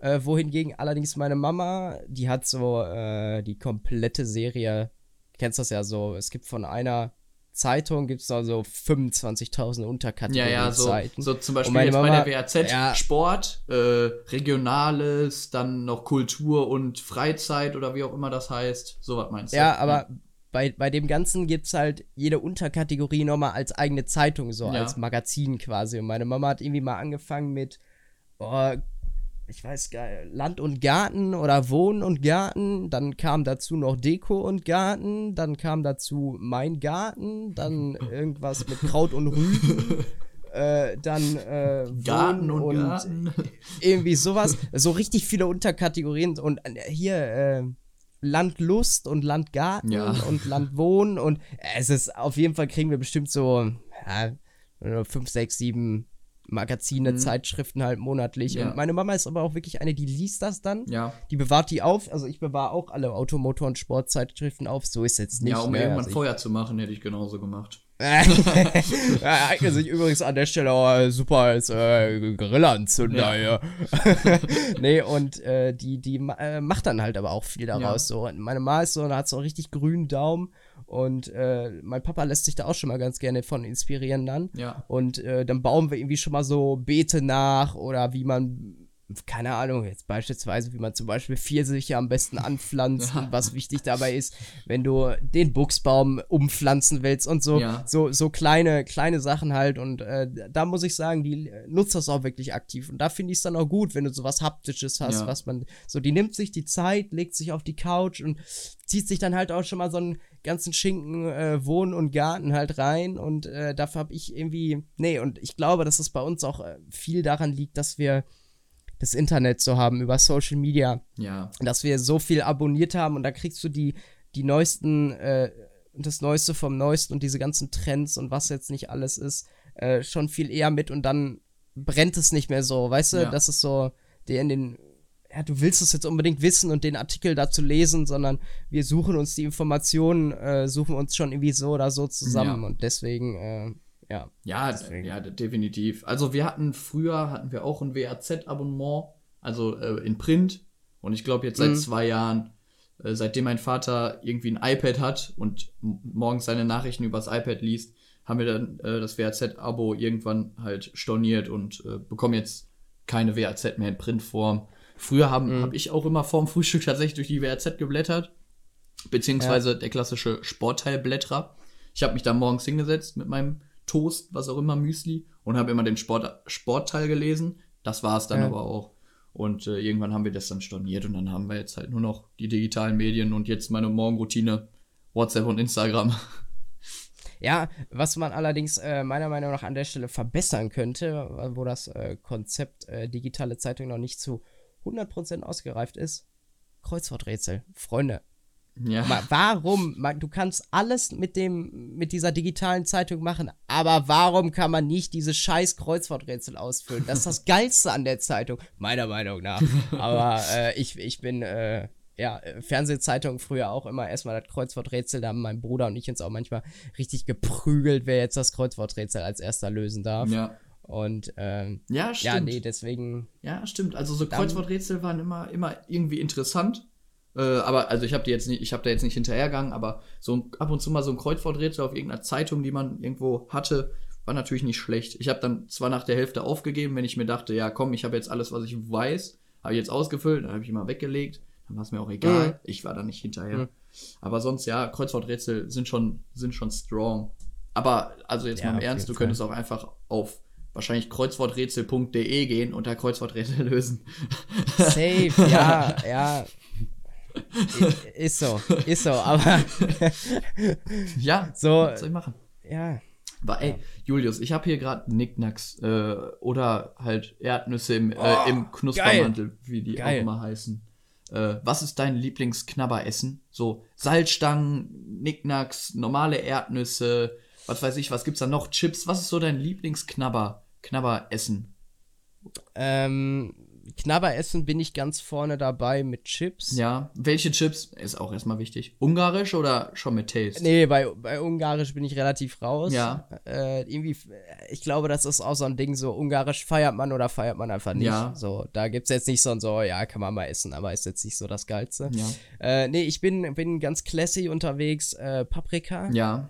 Äh, wohingegen allerdings meine Mama, die hat so äh, die komplette Serie, kennst das ja so, es gibt von einer Zeitung gibt es da so 25.000 Unterkategorien. Ja, ja, so, so zum Beispiel jetzt Mama, bei der WAZ ja, Sport, äh, Regionales, dann noch Kultur und Freizeit oder wie auch immer das heißt. So was meinst du? Ja, aber ja bei, bei dem Ganzen gibt es halt jede Unterkategorie nochmal als eigene Zeitung, so ja. als Magazin quasi. Und meine Mama hat irgendwie mal angefangen mit, oh, ich weiß gar nicht, Land und Garten oder Wohnen und Garten. Dann kam dazu noch Deko und Garten. Dann kam dazu Mein Garten. Dann irgendwas mit Kraut und Rüben. Äh, dann äh, Garten und, und Garten. irgendwie sowas. So richtig viele Unterkategorien. Und äh, hier, äh, Landlust und Landgarten ja. und Landwohnen und es ist auf jeden Fall kriegen wir bestimmt so ja, fünf, sechs, sieben Magazine, mhm. Zeitschriften halt monatlich. Ja. Und meine Mama ist aber auch wirklich eine, die liest das dann. Ja. Die bewahrt die auf. Also ich bewahre auch alle Automotor- und Sportzeitschriften auf. So ist jetzt nicht. Ja, um ne? irgendwann also Feuer zu machen, hätte ich genauso gemacht eignet sich übrigens an der Stelle auch super als äh, Grillanzünder ja. hier. nee, und äh, die, die äh, macht dann halt aber auch viel daraus. Ja. So. Und meine Ma ist so, da hat so einen richtig grünen Daumen. Und äh, mein Papa lässt sich da auch schon mal ganz gerne von inspirieren dann. Ja. Und äh, dann bauen wir irgendwie schon mal so Beete nach oder wie man keine Ahnung, jetzt beispielsweise, wie man zum Beispiel Pfirsiche am besten anpflanzt und was wichtig dabei ist, wenn du den Buchsbaum umpflanzen willst und so, ja. so, so kleine, kleine Sachen halt. Und äh, da muss ich sagen, die nutzt das auch wirklich aktiv. Und da finde ich es dann auch gut, wenn du so was Haptisches hast, ja. was man, so, die nimmt sich die Zeit, legt sich auf die Couch und zieht sich dann halt auch schon mal so einen ganzen Schinken äh, Wohnen und Garten halt rein. Und äh, dafür habe ich irgendwie, nee, und ich glaube, dass es bei uns auch äh, viel daran liegt, dass wir das Internet zu haben, über Social Media. Ja. Dass wir so viel abonniert haben und da kriegst du die, die neuesten, äh, das Neueste vom Neuesten und diese ganzen Trends und was jetzt nicht alles ist, äh, schon viel eher mit und dann brennt es nicht mehr so, weißt du? Ja. Das ist so, der in den ja, du willst es jetzt unbedingt wissen und den Artikel dazu lesen, sondern wir suchen uns die Informationen, äh, suchen uns schon irgendwie so oder so zusammen. Ja. Und deswegen, äh, ja. Ja, Deswegen. ja, definitiv. Also wir hatten früher hatten wir auch ein WAZ-Abonnement, also äh, in Print. Und ich glaube jetzt seit Mhm. zwei Jahren, äh, seitdem mein Vater irgendwie ein iPad hat und morgens seine Nachrichten übers iPad liest, haben wir dann äh, das WAZ-Abo irgendwann halt storniert und äh, bekommen jetzt keine WAZ mehr in Printform. Früher haben Mhm. habe ich auch immer vorm Frühstück tatsächlich durch die WAZ geblättert, beziehungsweise der klassische Sportteilblättrer. Ich habe mich da morgens hingesetzt mit meinem Toast, was auch immer, Müsli, und habe immer den Sport, Sportteil gelesen. Das war es dann Ja. aber auch. Und äh, irgendwann haben wir das dann storniert und dann haben wir jetzt halt nur noch die digitalen Medien und jetzt meine Morgenroutine, WhatsApp und Instagram. Ja, was man allerdings äh, meiner Meinung nach an der Stelle verbessern könnte, wo das äh, Konzept äh, digitale Zeitung noch nicht zu 100% ausgereift ist, Kreuzworträtsel. Freunde, Ja. Warum? Du kannst alles mit dem, mit dieser digitalen Zeitung machen, aber warum kann man nicht diese scheiß Kreuzworträtsel ausfüllen? Das ist das Geilste an der Zeitung, meiner Meinung nach. Aber äh, ich, ich bin, äh, ja, Fernsehzeitung früher auch immer erstmal das Kreuzworträtsel, da haben mein Bruder und ich uns auch manchmal richtig geprügelt, wer jetzt das Kreuzworträtsel als erster lösen darf. ja. Und ähm, Ja, ja, stimmt. nee, deswegen, Ja, stimmt. Also so Kreuzworträtsel waren immer, immer irgendwie interessant. Äh, aber also ich habe die jetzt nicht, ich habe da jetzt nicht hinterhergegangen, aber so ein, ab und zu mal so ein Kreuzworträtsel auf irgendeiner Zeitung, die man irgendwo hatte, war natürlich nicht schlecht. Ich habe dann zwar nach der Hälfte aufgegeben, wenn ich mir dachte, ja komm, ich habe jetzt alles, was ich weiß, habe ich jetzt ausgefüllt, dann habe ich immer weggelegt, dann war es mir auch egal. Mhm. Ich war da nicht hinterher. Mhm. Aber sonst ja, Kreuzworträtsel sind schon sind schon strong. Aber also jetzt Ja, mal im Ernst, du könntest auch einfach auf wahrscheinlich kreuzworträtsel.de gehen und da Kreuzworträtsel lösen. safe, ja, ja. Ist so, ist so, aber ja, So, was soll ich machen? ja. Aber ey, Julius, ich habe hier gerade Nicknacks äh, oder halt Erdnüsse im, äh, Oh, im Knuspermantel, wie die Geil. auch immer heißen. Äh, was ist dein Lieblingsknabberessen? So Salzstangen, Nicknacks, normale Erdnüsse, was weiß ich, was gibt's da noch? Chips, was ist so dein Lieblingsknabber, Knabberessen? Ähm, Knabberessen bin ich ganz vorne dabei mit Chips. Ja, welche Chips? Ist auch erstmal wichtig. Ungarisch oder schon mit Taste? Nee, bei, bei Ungarisch bin ich relativ raus. Ja. Äh, irgendwie, ich glaube, das ist auch so ein Ding, so Ungarisch feiert man oder feiert man einfach nicht. Ja. So, da gibt's jetzt nicht so ein so, ja, kann man mal essen, aber ist jetzt nicht so das Geilste. Ja. Äh, nee, ich bin, bin ganz classy unterwegs, äh, Paprika. Ja.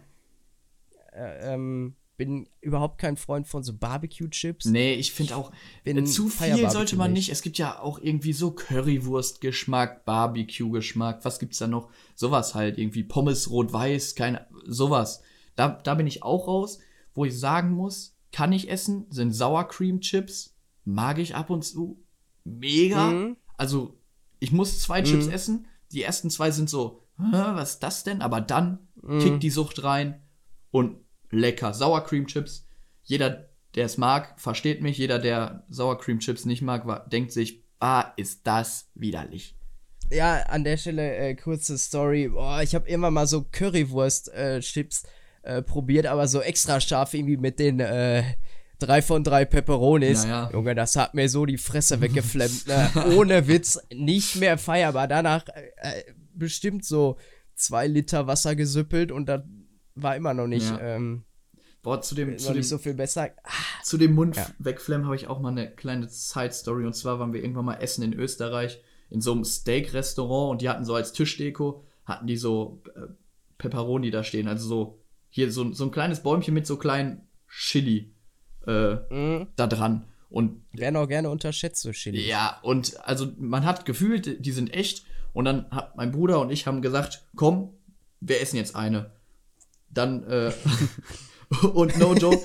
Äh, ähm, bin überhaupt kein Freund von so Barbecue-Chips. Nee, ich finde auch, Bin äh, zu viel sollte man nicht. nicht. Es gibt ja auch irgendwie so Currywurst-Geschmack, Barbecue-Geschmack. Was gibt's da noch? Sowas halt, irgendwie Pommes rot-weiß, keine, sowas. Da, da bin ich auch raus. Wo ich sagen muss, kann ich essen, sind Sour Cream Chips. Mag ich ab und zu. Mega. Mhm. Also, ich muss zwei Chips Mhm. essen. Die ersten zwei sind so, "Hä, was ist das denn? Aber dann Mhm. kickt die Sucht rein und lecker. Sour Cream Chips. Jeder, der es mag, versteht mich. Jeder, der Sour Cream Chips nicht mag, wa- denkt sich, ah, ist das widerlich. Ja, an der Stelle äh, kurze Story. Boah, ich habe immer mal so Currywurst-Chips äh, probiert, aber so extra scharf irgendwie mit den äh, drei von drei Pepperonis. Ja, ja. Junge, das hat mir so die Fresse weggeflemmt. ne? Ohne Witz, nicht mehr feierbar. Danach äh, äh, bestimmt so zwei Liter Wasser gesüppelt und das war immer noch nicht, Ja. ähm, Boah, zu dem, zu dem, so viel besser. Ah, zu dem Mund Ja. wegflemmen habe ich auch mal eine kleine Side-Story. Und zwar waren wir irgendwann mal essen in Österreich in so einem Steak-Restaurant und die hatten so als Tischdeko, hatten die so äh, Pepperoni da stehen. Also so, hier so, so ein kleines Bäumchen mit so kleinen Chili äh, mh, da dran. Und werden auch gerne unterschätzt, so Chili. Ja, und also man hat gefühlt, die sind echt. Und dann hat mein Bruder und ich haben gesagt, komm, wir essen jetzt eine. Dann, äh, und no joke,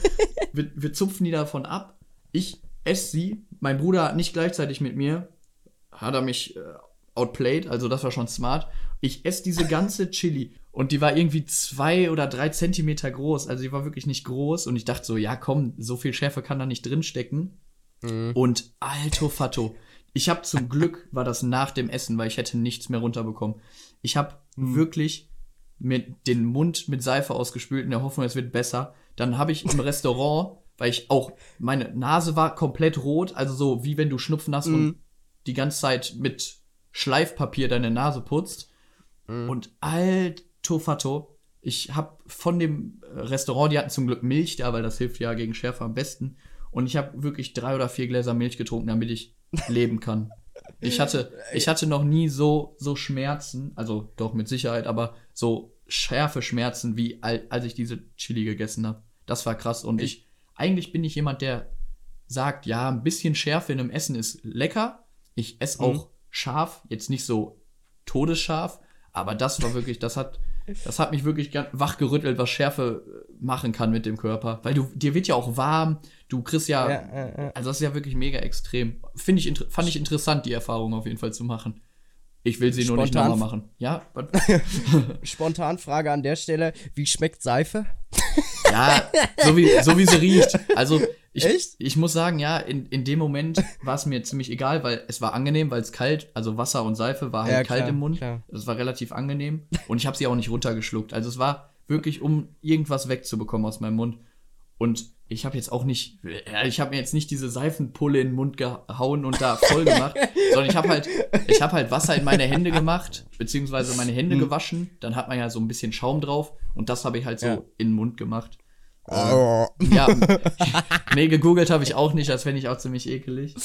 wir, wir zupfen die davon ab. Ich esse sie. Mein Bruder nicht gleichzeitig mit mir. Hat er mich äh, outplayed, also das war schon smart. Ich esse diese ganze Chili und die war irgendwie zwei oder drei Zentimeter groß. Also die war wirklich nicht groß. Und ich dachte so, ja komm, so viel Schärfe kann da nicht drin stecken. Mhm. Und alto fatto. Ich habe zum Glück, war das nach dem Essen, weil ich hätte nichts mehr runterbekommen. Ich habe Mhm. wirklich mit den Mund mit Seife ausgespült in der Hoffnung, es wird besser. Dann habe ich im Restaurant, weil ich auch, meine Nase war komplett rot, also so wie wenn du Schnupfen hast und Mhm. die ganze Zeit mit Schleifpapier deine Nase putzt. Mhm. Und alto fatto, ich habe von dem Restaurant, die hatten zum Glück Milch da, weil das hilft ja gegen Schärfe am besten. Und ich habe wirklich drei oder vier Gläser Milch getrunken, damit ich leben kann. Ich hatte, ich hatte noch nie so, so Schmerzen, also doch mit Sicherheit, aber so schärfe Schmerzen, wie al- als ich diese Chili gegessen habe. Das war krass. Und ich, eigentlich bin ich jemand, der sagt, ja, ein bisschen Schärfe in einem Essen ist lecker. Ich esse auch scharf, jetzt nicht so todesscharf, aber das war wirklich, das hat, das hat mich wirklich wachgerüttelt, was Schärfe äh, machen kann mit dem Körper. Weil du, dir wird ja auch warm, du kriegst ja, Ja, ja, ja. also das ist ja wirklich mega extrem. Finde ich, fand ich interessant, die Erfahrung auf jeden Fall zu machen. Ich will sie nur nicht Spontan- nochmal machen. Ja, Spontan Frage an der Stelle: Wie schmeckt Seife? ja, so wie, so wie sie riecht. Also ich, Echt? ich muss sagen, ja, in, in dem Moment war es mir ziemlich egal, weil es war angenehm, weil es kalt, also Wasser und Seife war halt Ja, kalt klar, im Mund. klar. Das war relativ angenehm und ich habe sie auch nicht runtergeschluckt. Also es war wirklich, um irgendwas wegzubekommen aus meinem Mund. Und ich habe jetzt auch nicht, ja, ich habe mir jetzt nicht diese Seifenpulle in den Mund gehauen und da voll gemacht, sondern ich habe halt, ich habe halt Wasser in meine Hände gemacht, beziehungsweise meine Hände Hm. gewaschen. Dann hat man ja so ein bisschen Schaum drauf und das habe ich halt so Ja. in den Mund gemacht. Oh. Ja, nee, gegoogelt habe ich auch nicht, das fände ich auch ziemlich ekelig.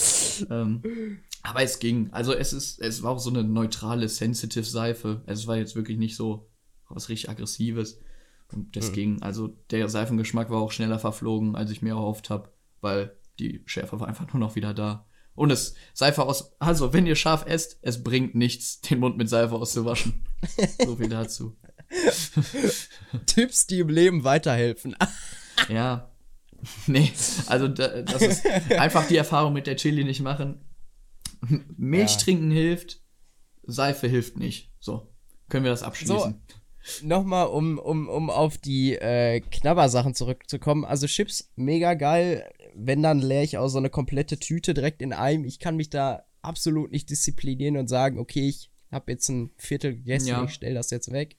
Ähm, aber es ging. Also es ist, es war auch so eine neutrale, sensitive Seife. Es war jetzt wirklich nicht so was richtig Aggressives. Und das ging. Also der Seifengeschmack war auch schneller verflogen, als ich mir erhofft habe, weil die Schärfe war einfach nur noch wieder da. Und es Seife aus. Also, wenn ihr scharf esst, es bringt nichts, den Mund mit Seife auszuwaschen. so viel dazu. Tipps, die im Leben weiterhelfen. Ja. Nee, also da, das ist einfach die Erfahrung mit der Chili nicht machen. Milch Ja. trinken hilft, Seife hilft nicht. So, können wir das abschließen. Nochmal, um, um, um auf die äh, Knabbersachen zurückzukommen. Also Chips, mega geil. Wenn, dann leer ich auch so eine komplette Tüte direkt in einem. Ich kann mich da absolut nicht disziplinieren und sagen, okay, ich habe jetzt ein Viertel gegessen, Ja. ich stelle das jetzt weg.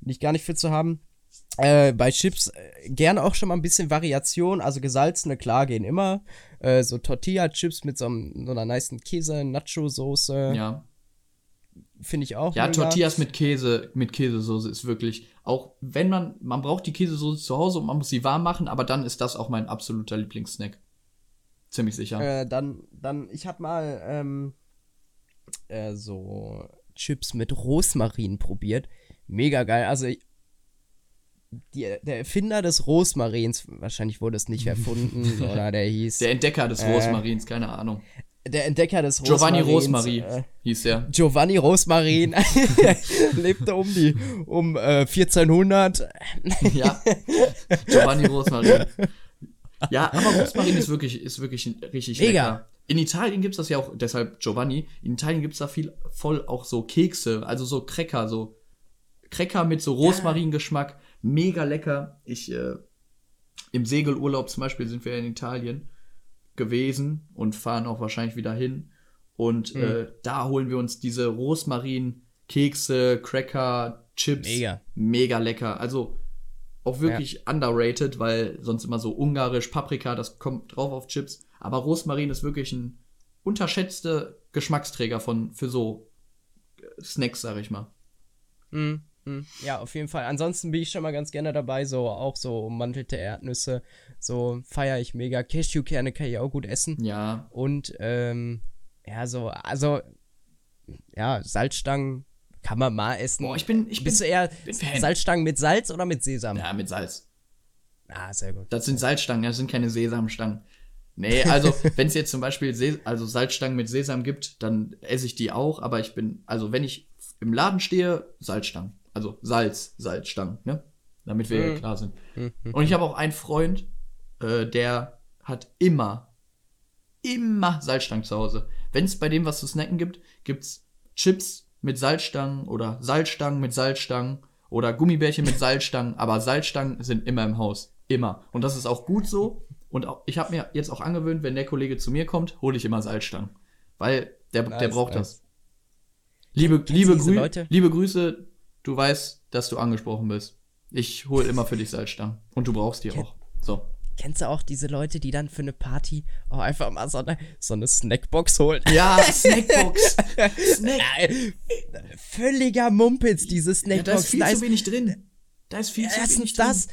Bin ich gar nicht für zu haben. Äh, bei Chips äh, gerne auch schon mal ein bisschen Variation. Also gesalzene, klar, gehen immer. Äh, so Tortilla-Chips mit so, einem, so einer nice Käse-Nacho-Soße. Ja. Finde ich auch. Ja, mega. Tortillas mit Käse, mit Käsesoße ist wirklich, auch wenn man, man braucht die Käsesoße zu Hause und man muss sie warm machen, aber dann ist das auch mein absoluter Lieblingssnack. Ziemlich sicher. Äh, dann, dann, ich hab mal ähm, äh, so Chips mit Rosmarin probiert. Mega geil. Also die, der Erfinder des Rosmarins, wahrscheinlich wurde es nicht erfunden, oder der hieß Der Entdecker des Äh. Rosmarins, keine Ahnung. Der Entdecker des Giovanni. Rosmarin Äh, hieß der. Giovanni Rosmarin lebte um die um äh, 1400. Ja. Giovanni Rosmarin. Ja, aber Rosmarin ist wirklich, ist wirklich richtig Mega. lecker. In Italien gibt's das ja auch, deshalb Giovanni, in Italien gibt's da viel voll auch so Kekse, also so Cracker, so Cracker mit so Rosmaringeschmack, mega lecker. Ich, äh, im Segelurlaub zum Beispiel sind wir in Italien gewesen und fahren auch wahrscheinlich wieder hin. Und äh, da holen wir uns diese Rosmarin-Kekse, Cracker, Chips. Mega. Mega lecker. Also auch wirklich underrated, weil sonst immer so ungarisch, Paprika, das kommt drauf auf Chips. Aber Rosmarin ist wirklich ein unterschätzter Geschmacksträger von, für so Snacks, sag ich mal. Mm. Ja, auf jeden Fall. Ansonsten bin ich schon mal ganz gerne dabei, so auch so ummantelte Erdnüsse. So feiere ich mega. Cashewkerne kann ich auch gut essen. Ja, Und ähm, ja, so, also ja, Salzstangen kann man mal essen. Boah, ich bin, ich bin, Bist du eher bin. Salzstangen mit Salz oder mit Sesam? ja, mit Salz. Ah, sehr gut. Das sind Salzstangen, das sind keine Sesamstangen. Nee, also wenn es jetzt zum Beispiel Se also Salzstangen mit Sesam gibt, dann esse ich die auch, aber ich bin, also wenn ich im Laden stehe, Salzstangen. Also Salz, Salzstangen, ne? Damit wir Mhm. klar sind. Mhm. Und ich habe auch einen Freund, äh, der hat immer, immer Salzstangen zu Hause. Wenn es bei dem was zu snacken gibt, gibt's Chips mit Salzstangen oder Salzstangen mit Salzstangen oder Gummibärchen mit Salzstangen, aber Salzstangen sind immer im Haus. Immer. Und das ist auch gut so. Und auch, ich habe mir jetzt auch angewöhnt, wenn der Kollege zu mir kommt, hole ich immer Salzstangen. Weil der, der Nice, braucht nice. das. Liebe, liebe, Grü Leute? liebe Grüße, du weißt, dass du angesprochen bist. Ich hole immer für dich Salzstangen. Und du brauchst die auch. So. kennst du auch diese Leute, die dann für eine Party auch einfach mal so eine, so eine Snackbox holen? Ja, Snackbox. Snack. Völliger Mumpitz, diese Ja, Snackbox. da ist viel Da zu wenig drin. Da ist viel zu wenig drin. das,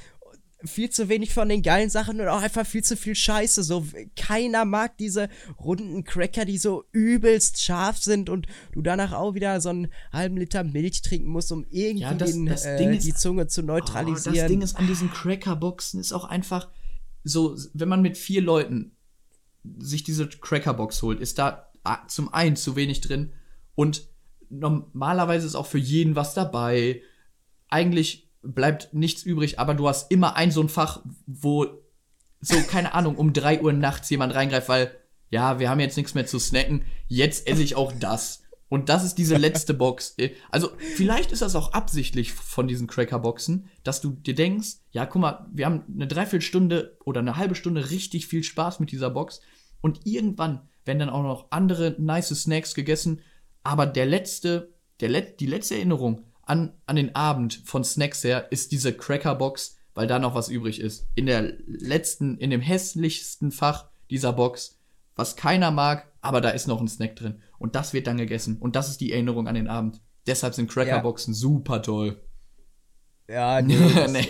viel zu wenig von den geilen Sachen und auch einfach viel zu viel Scheiße. So, keiner mag diese runden Cracker, die so übelst scharf sind und du danach auch wieder so einen halben Liter Milch trinken musst, um irgendwie Ja, das- den, das äh, die Zunge zu Oh, neutralisieren. das Ding ist an diesen Crackerboxen ist auch einfach so, wenn man mit vier Leuten sich diese Crackerbox holt, ist da ah, zum einen zu wenig drin und normalerweise ist auch für jeden was dabei. Eigentlich bleibt nichts übrig, aber du hast immer ein so ein Fach, wo so, keine Ahnung, um 3 Uhr nachts jemand reingreift, weil, ja, wir haben jetzt nichts mehr zu snacken, jetzt esse ich auch das. Und das ist diese letzte Box. Also, vielleicht ist das auch absichtlich von diesen Cracker-Boxen, dass du dir denkst, ja, guck mal, wir haben eine Dreiviertelstunde oder eine halbe Stunde richtig viel Spaß mit dieser Box. Und irgendwann werden dann auch noch andere nice Snacks gegessen. Aber der letzte, der Let die letzte Erinnerung an, an den Abend von Snacks her ist diese Cracker-Box, weil da noch was übrig ist. In der letzten, in dem hässlichsten Fach dieser Box, was keiner mag, aber da ist noch ein Snack drin. Und das wird dann gegessen. Und das ist die Erinnerung an den Abend. Deshalb sind Crackerboxen super toll. Ja, nee, das, Nee.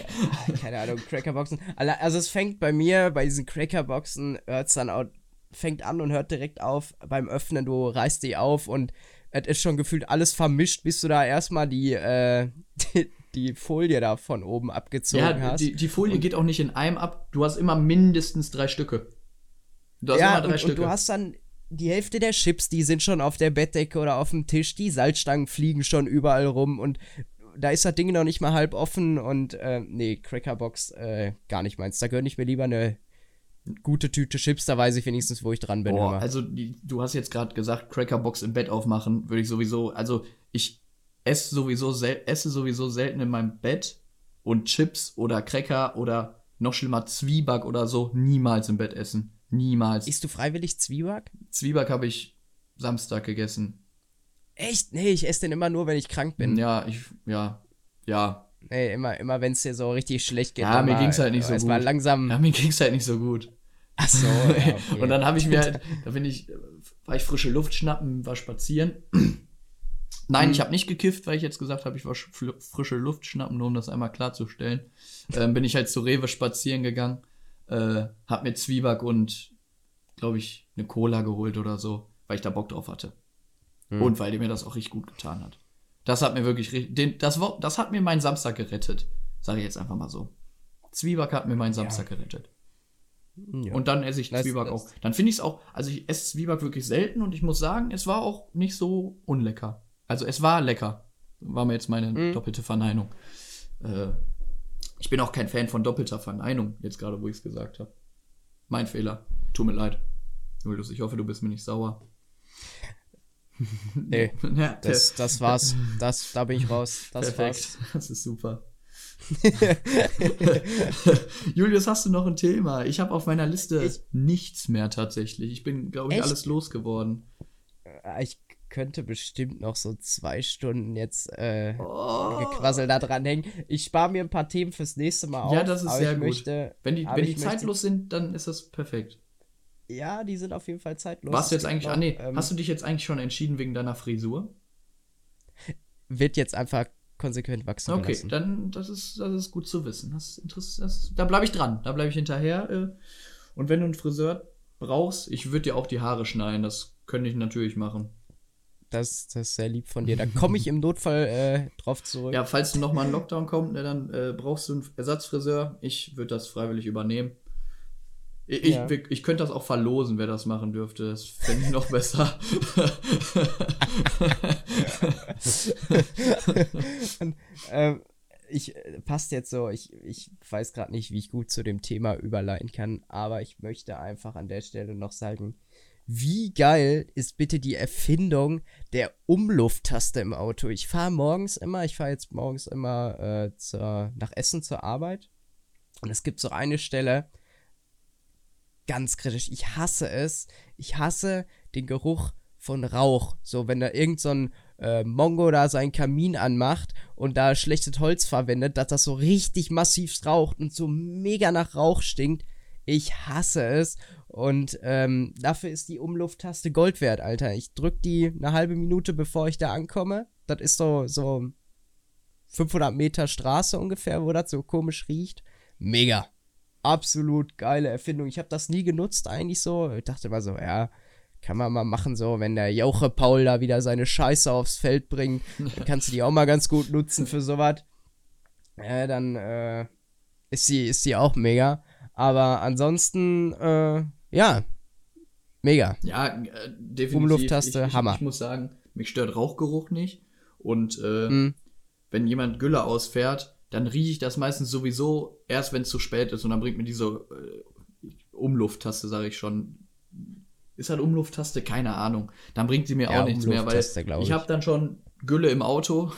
ja, keine Ahnung, Crackerboxen. Also es fängt bei mir, bei diesen Crackerboxen, hört's dann auch, fängt an und hört direkt auf beim Öffnen, du reißt die auf und es ist schon gefühlt alles vermischt, bis du da erstmal die, äh, die, die Folie da von oben abgezogen Ja, hast. die, die Folie geht auch nicht in einem ab. Du hast immer mindestens drei Stücke. Du hast ja, immer drei und, Stücke. und du hast dann die Hälfte der Chips, die sind schon auf der Bettdecke oder auf dem Tisch, die Salzstangen fliegen schon überall rum und da ist das Ding noch nicht mal halb offen und äh, nee, Crackerbox äh, gar nicht meins. Da gönne ich mir lieber eine gute Tüte Chips, da weiß ich wenigstens, wo ich dran bin. Boah, also die, du hast jetzt gerade gesagt, Crackerbox im Bett aufmachen, würde ich sowieso, also ich esse sowieso, sel esse sowieso selten in meinem Bett und Chips oder Cracker oder noch schlimmer Zwieback oder so niemals im Bett essen. Niemals. Isst du freiwillig Zwieback? Zwieback habe ich Samstag gegessen. Echt? Nee, ich esse den immer nur, wenn ich krank bin. Ja, ich, ja, ja. Nee, immer, immer wenn es dir so richtig schlecht geht. Ja, mir mal- ging's halt nicht so erst mal gut. langsam. Ja, mir ging's halt nicht so gut. Ach so, ja, okay. Und dann habe ich mir halt, da bin ich, war ich frische Luft schnappen, war spazieren. Nein, Mhm. ich habe nicht gekifft, weil ich jetzt gesagt habe, ich war frische Luft schnappen, nur um das einmal klarzustellen. Ähm, bin ich halt zu Rewe spazieren gegangen, äh, hab mir Zwieback und, glaube ich, eine Cola geholt oder so, weil ich da Bock drauf hatte. Mhm. Und weil mir das auch richtig gut getan hat. Das hat mir wirklich, den, das, das hat mir meinen Samstag gerettet. Sage ich jetzt einfach mal so. Zwieback hat mir meinen Samstag gerettet. Ja. Und dann esse ich Das- Zwieback das- auch. Dann finde ich es auch, also ich esse Zwieback wirklich selten und ich muss sagen, es war auch nicht so unlecker. Also es war lecker. War mir jetzt meine Mhm. doppelte Verneinung. Äh, ich bin auch kein Fan von doppelter Verneinung, jetzt gerade, wo ich es gesagt habe. Mein Fehler. Tut mir leid. Julius, ich hoffe, du bist mir nicht sauer. Nee, Ja, das, das war's. Das, da bin ich raus. Das perfekt. war's. Das ist super. Julius, hast du noch ein Thema? Ich habe auf meiner Liste Ich- nichts mehr tatsächlich. Ich bin, glaube ich, Echt? alles losgeworden. Äh, Ich könnte bestimmt noch so zwei Stunden jetzt äh, Oh. Gequassel da dran hängen. Ich spare mir ein paar Themen fürs nächste Mal auf. Ja, das ist sehr gut. Möchte, Wenn die, wenn die zeitlos sind, dann ist das perfekt. Ja, die sind auf jeden Fall zeitlos. Warst du jetzt eigentlich, noch, ah nee, ähm, hast du dich jetzt eigentlich schon entschieden wegen deiner Frisur? Wird jetzt einfach konsequent wachsen Okay, gelassen. dann das ist, das ist gut zu wissen. Das ist das, da bleibe ich dran, da bleibe ich hinterher. Äh, und wenn du einen Friseur brauchst, ich würde dir auch die Haare schneiden, das könnte ich natürlich machen. Das, das ist sehr lieb von dir. Da komme ich im Notfall äh, drauf zurück. Ja, falls du nochmal ein Lockdown kommt, ne, dann äh, brauchst du einen Ersatzfriseur. Ich würde das freiwillig übernehmen. Ich, Ja. ich, ich könnte das auch verlosen, wer das machen dürfte. Das fände ich noch besser. Und, ähm, ich äh, passt jetzt so, ich, ich weiß gerade nicht, wie ich gut zu dem Thema überleiten kann, aber ich möchte einfach an der Stelle noch sagen, wie geil ist bitte die Erfindung der Umlufttaste im Auto? Ich fahre morgens immer, ich fahre jetzt morgens immer äh, zur, nach Essen zur Arbeit und es gibt so eine Stelle, ganz kritisch, ich hasse es, ich hasse den Geruch von Rauch. So, wenn da irgend so ein äh, Mongo da seinen Kamin anmacht und da schlechtes Holz verwendet, dass das so richtig massiv raucht und so mega nach Rauch stinkt. Ich hasse es. Und ähm, dafür ist die Umlufttaste Gold wert, Alter. Ich drück die eine halbe Minute, bevor ich da ankomme. Das ist so, so 500 Meter Straße ungefähr, wo das so komisch riecht. Mega. Absolut geile Erfindung. Ich habe das nie genutzt, eigentlich so. Ich dachte immer so, ja, kann man mal machen, so, wenn der Jauche Paul da wieder seine Scheiße aufs Feld bringt, dann kannst du die auch mal ganz gut nutzen für sowas. Ja, dann äh, ist sie ist sie auch mega. Aber ansonsten, äh, ja, mega. Ja, äh, definitiv. Umlufttaste, ich, ich, Hammer. Ich muss sagen, mich stört Rauchgeruch nicht. Und äh, Mhm. wenn jemand Gülle ausfährt, dann rieche ich das meistens sowieso erst, wenn es zu spät ist. Und dann bringt mir diese äh, Umlufttaste, sage ich schon. Ist halt Umlufttaste? Keine Ahnung. Dann bringt sie mir Ja, auch nichts mehr, weil ich ich. habe dann schon Gülle im Auto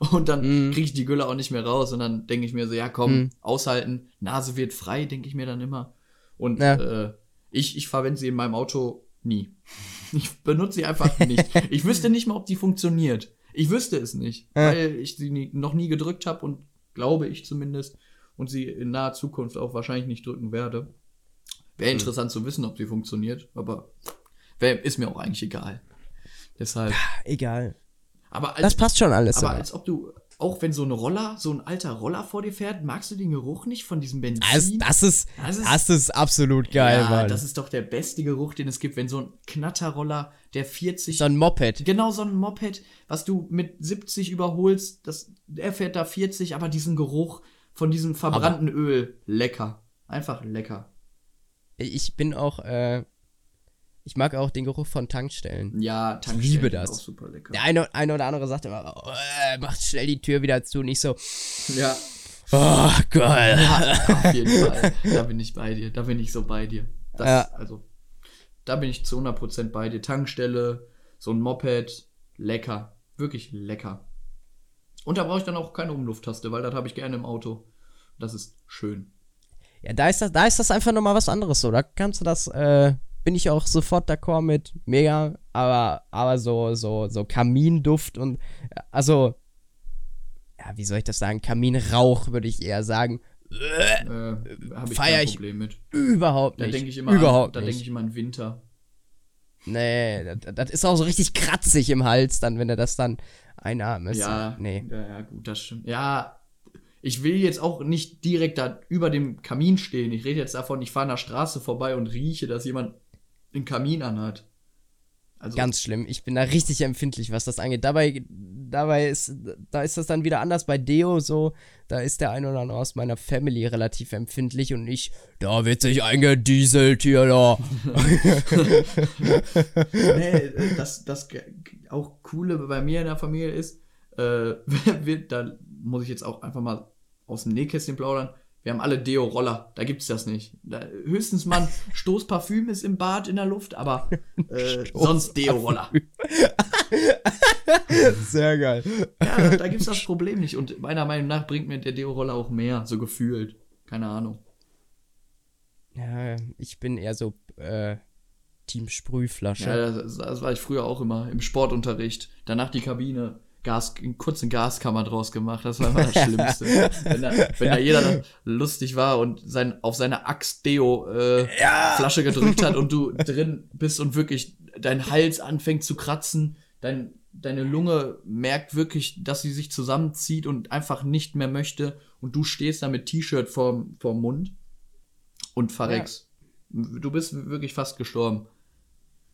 und dann Mhm. kriege ich die Gülle auch nicht mehr raus. Und dann denke ich mir so, ja komm, Mhm. aushalten. Nase wird frei, denke ich mir dann immer. Und Ja. äh, ich, ich verwende sie in meinem Auto nie. Ich benutze sie einfach nicht. Ich wüsste nicht mal, ob die funktioniert. Ich wüsste es nicht, Ja. weil ich sie nie, noch nie gedrückt habe und glaube ich zumindest und sie in naher Zukunft auch wahrscheinlich nicht drücken werde. Wäre Hm. interessant zu wissen, ob die funktioniert, aber wär, ist mir auch eigentlich egal. Deshalb. Egal. Aber als, Das passt schon alles. aber aber. als ob du, auch wenn so ein Roller, so ein alter Roller vor dir fährt, magst du den Geruch nicht von diesem Benzin? Das, das, ist, Das ist- das ist absolut geil, ja, Mann. das ist doch der beste Geruch, den es gibt, wenn so ein Knatterroller, der 40 so ein Moped. Genau so ein Moped, was du mit 70 überholst, das, er fährt da 40, aber diesen Geruch von diesem verbrannten Öl, lecker. Einfach lecker. Ich bin auch, äh, ich mag auch den Geruch von Tankstellen. Ja, Tankstellen liebe sind das. Auch super lecker. Der eine, eine oder andere sagt immer, oh, äh, macht schnell die Tür wieder zu. Und ich so, Ja, oh, geil. auf jeden Fall. Da bin ich bei dir. Da bin ich so bei dir. Das, Ja. Also, da bin ich zu 100% bei dir. Tankstelle, so ein Moped, lecker. Wirklich lecker. Und da brauche ich dann auch keine Umlufttaste, weil das habe ich gerne im Auto. Das ist schön. Ja, da ist das, da ist das einfach nochmal was anderes so. Da kannst du das, äh, bin ich auch sofort d'accord mit. Mega. Aber, aber so, so, so Kaminduft und, also, ja, wie soll ich das sagen? Kaminrauch würde ich eher sagen. Äh, habe ich Feier kein ich Problem mit. Überhaupt Da nicht. denke ich immer Überhaupt an, da denke ich immer an Winter. Nee, das, das ist auch so richtig kratzig im Hals dann, wenn du das dann einatmest. Ja, Nee. ja, ja, gut, das stimmt. Ja, ich will jetzt auch nicht direkt da über dem Kamin stehen. Ich rede jetzt davon, ich fahre an der Straße vorbei und rieche, dass jemand den Kamin anhat. Also, Ganz schlimm. Ich bin da richtig empfindlich, was das angeht. Dabei, dabei ist, da ist das dann wieder anders bei Deo so. Da ist der ein oder andere aus meiner Family relativ empfindlich und ich, da wird sich eingedieselt hier, da. nee, das, das auch Coole bei mir in der Familie ist, äh, wird, da muss ich jetzt auch einfach mal aus dem Nähkästchen plaudern. Wir haben alle Deo-Roller, da gibt's das nicht. Da, höchstens mal ein Stoß Parfüm ist im Bad in der Luft, aber äh, sonst Deo-Roller. Sehr geil. Ja, da gibt's das Problem nicht. Und meiner Meinung nach bringt mir der Deo-Roller auch mehr, so gefühlt. Keine Ahnung. Ja, ich bin eher so, äh, Team Sprühflasche. Ja, das, das war ich früher auch immer im Sportunterricht. Danach die Kabine, Gas, einen kurzen Gaskammer draus gemacht. Das war immer das Schlimmste. wenn da, wenn da jeder lustig war und sein, auf seine Axt-Deo-Flasche gedrückt hat und du drin bist und wirklich dein Hals anfängt zu kratzen, dein, deine Lunge merkt wirklich, dass sie sich zusammenzieht und einfach nicht mehr möchte und du stehst da mit T-Shirt vorm, vorm Mund und verreckst. Du bist wirklich fast gestorben.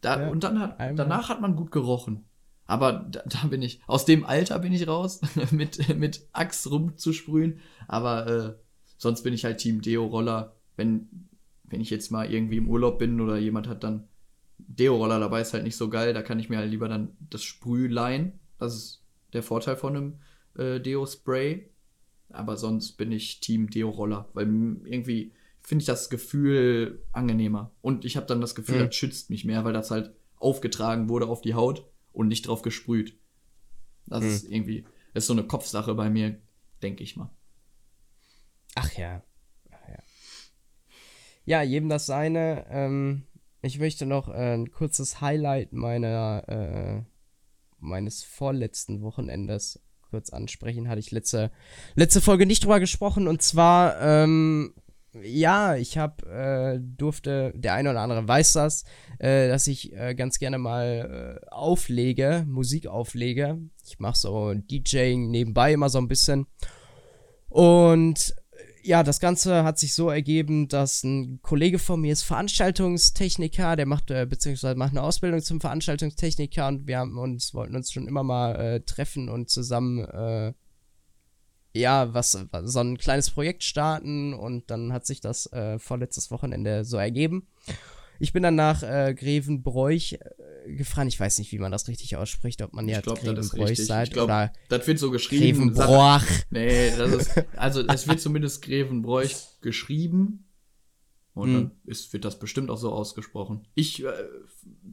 Da, Ja, und dann hat, danach hat man gut gerochen. Aber da, da bin ich, aus dem Alter bin ich raus, mit, mit Axt rumzusprühen. Aber äh, sonst bin ich halt Team Deo-Roller. Wenn, wenn ich jetzt mal irgendwie im Urlaub bin oder jemand hat dann Deo-Roller dabei, ist halt nicht so geil. Da kann ich mir halt lieber dann das Sprüh leihen. Das ist der Vorteil von einem äh, Deo-Spray. Aber sonst bin ich Team Deo-Roller, weil irgendwie finde ich das Gefühl angenehmer. Und ich habe dann das Gefühl, Mhm. das schützt mich mehr, weil das halt aufgetragen wurde auf die Haut und nicht drauf gesprüht. Das Mhm. ist irgendwie, das ist so eine Kopfsache bei mir, denke ich mal. Ach ja. Ach ja. Ja, jedem das seine. Ähm, ich möchte noch äh, ein kurzes Highlight meiner, äh, meines vorletzten Wochenendes kurz ansprechen. Hatte ich letzte, letzte Folge nicht drüber gesprochen. Und zwar ähm, ja, ich habe äh, durfte, der eine oder andere weiß das, äh, dass ich äh, ganz gerne mal äh, auflege, Musik auflege. Ich mache so DJing nebenbei immer so ein bisschen. Und ja, das Ganze hat sich so ergeben, dass ein Kollege von mir ist Veranstaltungstechniker, der macht, äh, beziehungsweise macht eine Ausbildung zum Veranstaltungstechniker und wir haben uns, wollten uns schon immer mal äh, treffen und zusammen, äh, ja, was, so ein kleines Projekt starten und dann hat sich das äh, vorletztes Wochenende so ergeben. Ich bin dann nach äh, Grevenbroich äh, gefahren. Ich weiß nicht, wie man das richtig ausspricht, ob man ja Grevenbroich seid glaub, oder das wird so geschrieben. Grevenbroich. Nee, das ist also es wird zumindest Grevenbroich geschrieben und Hm. dann ist, wird das bestimmt auch so ausgesprochen. Ich, äh,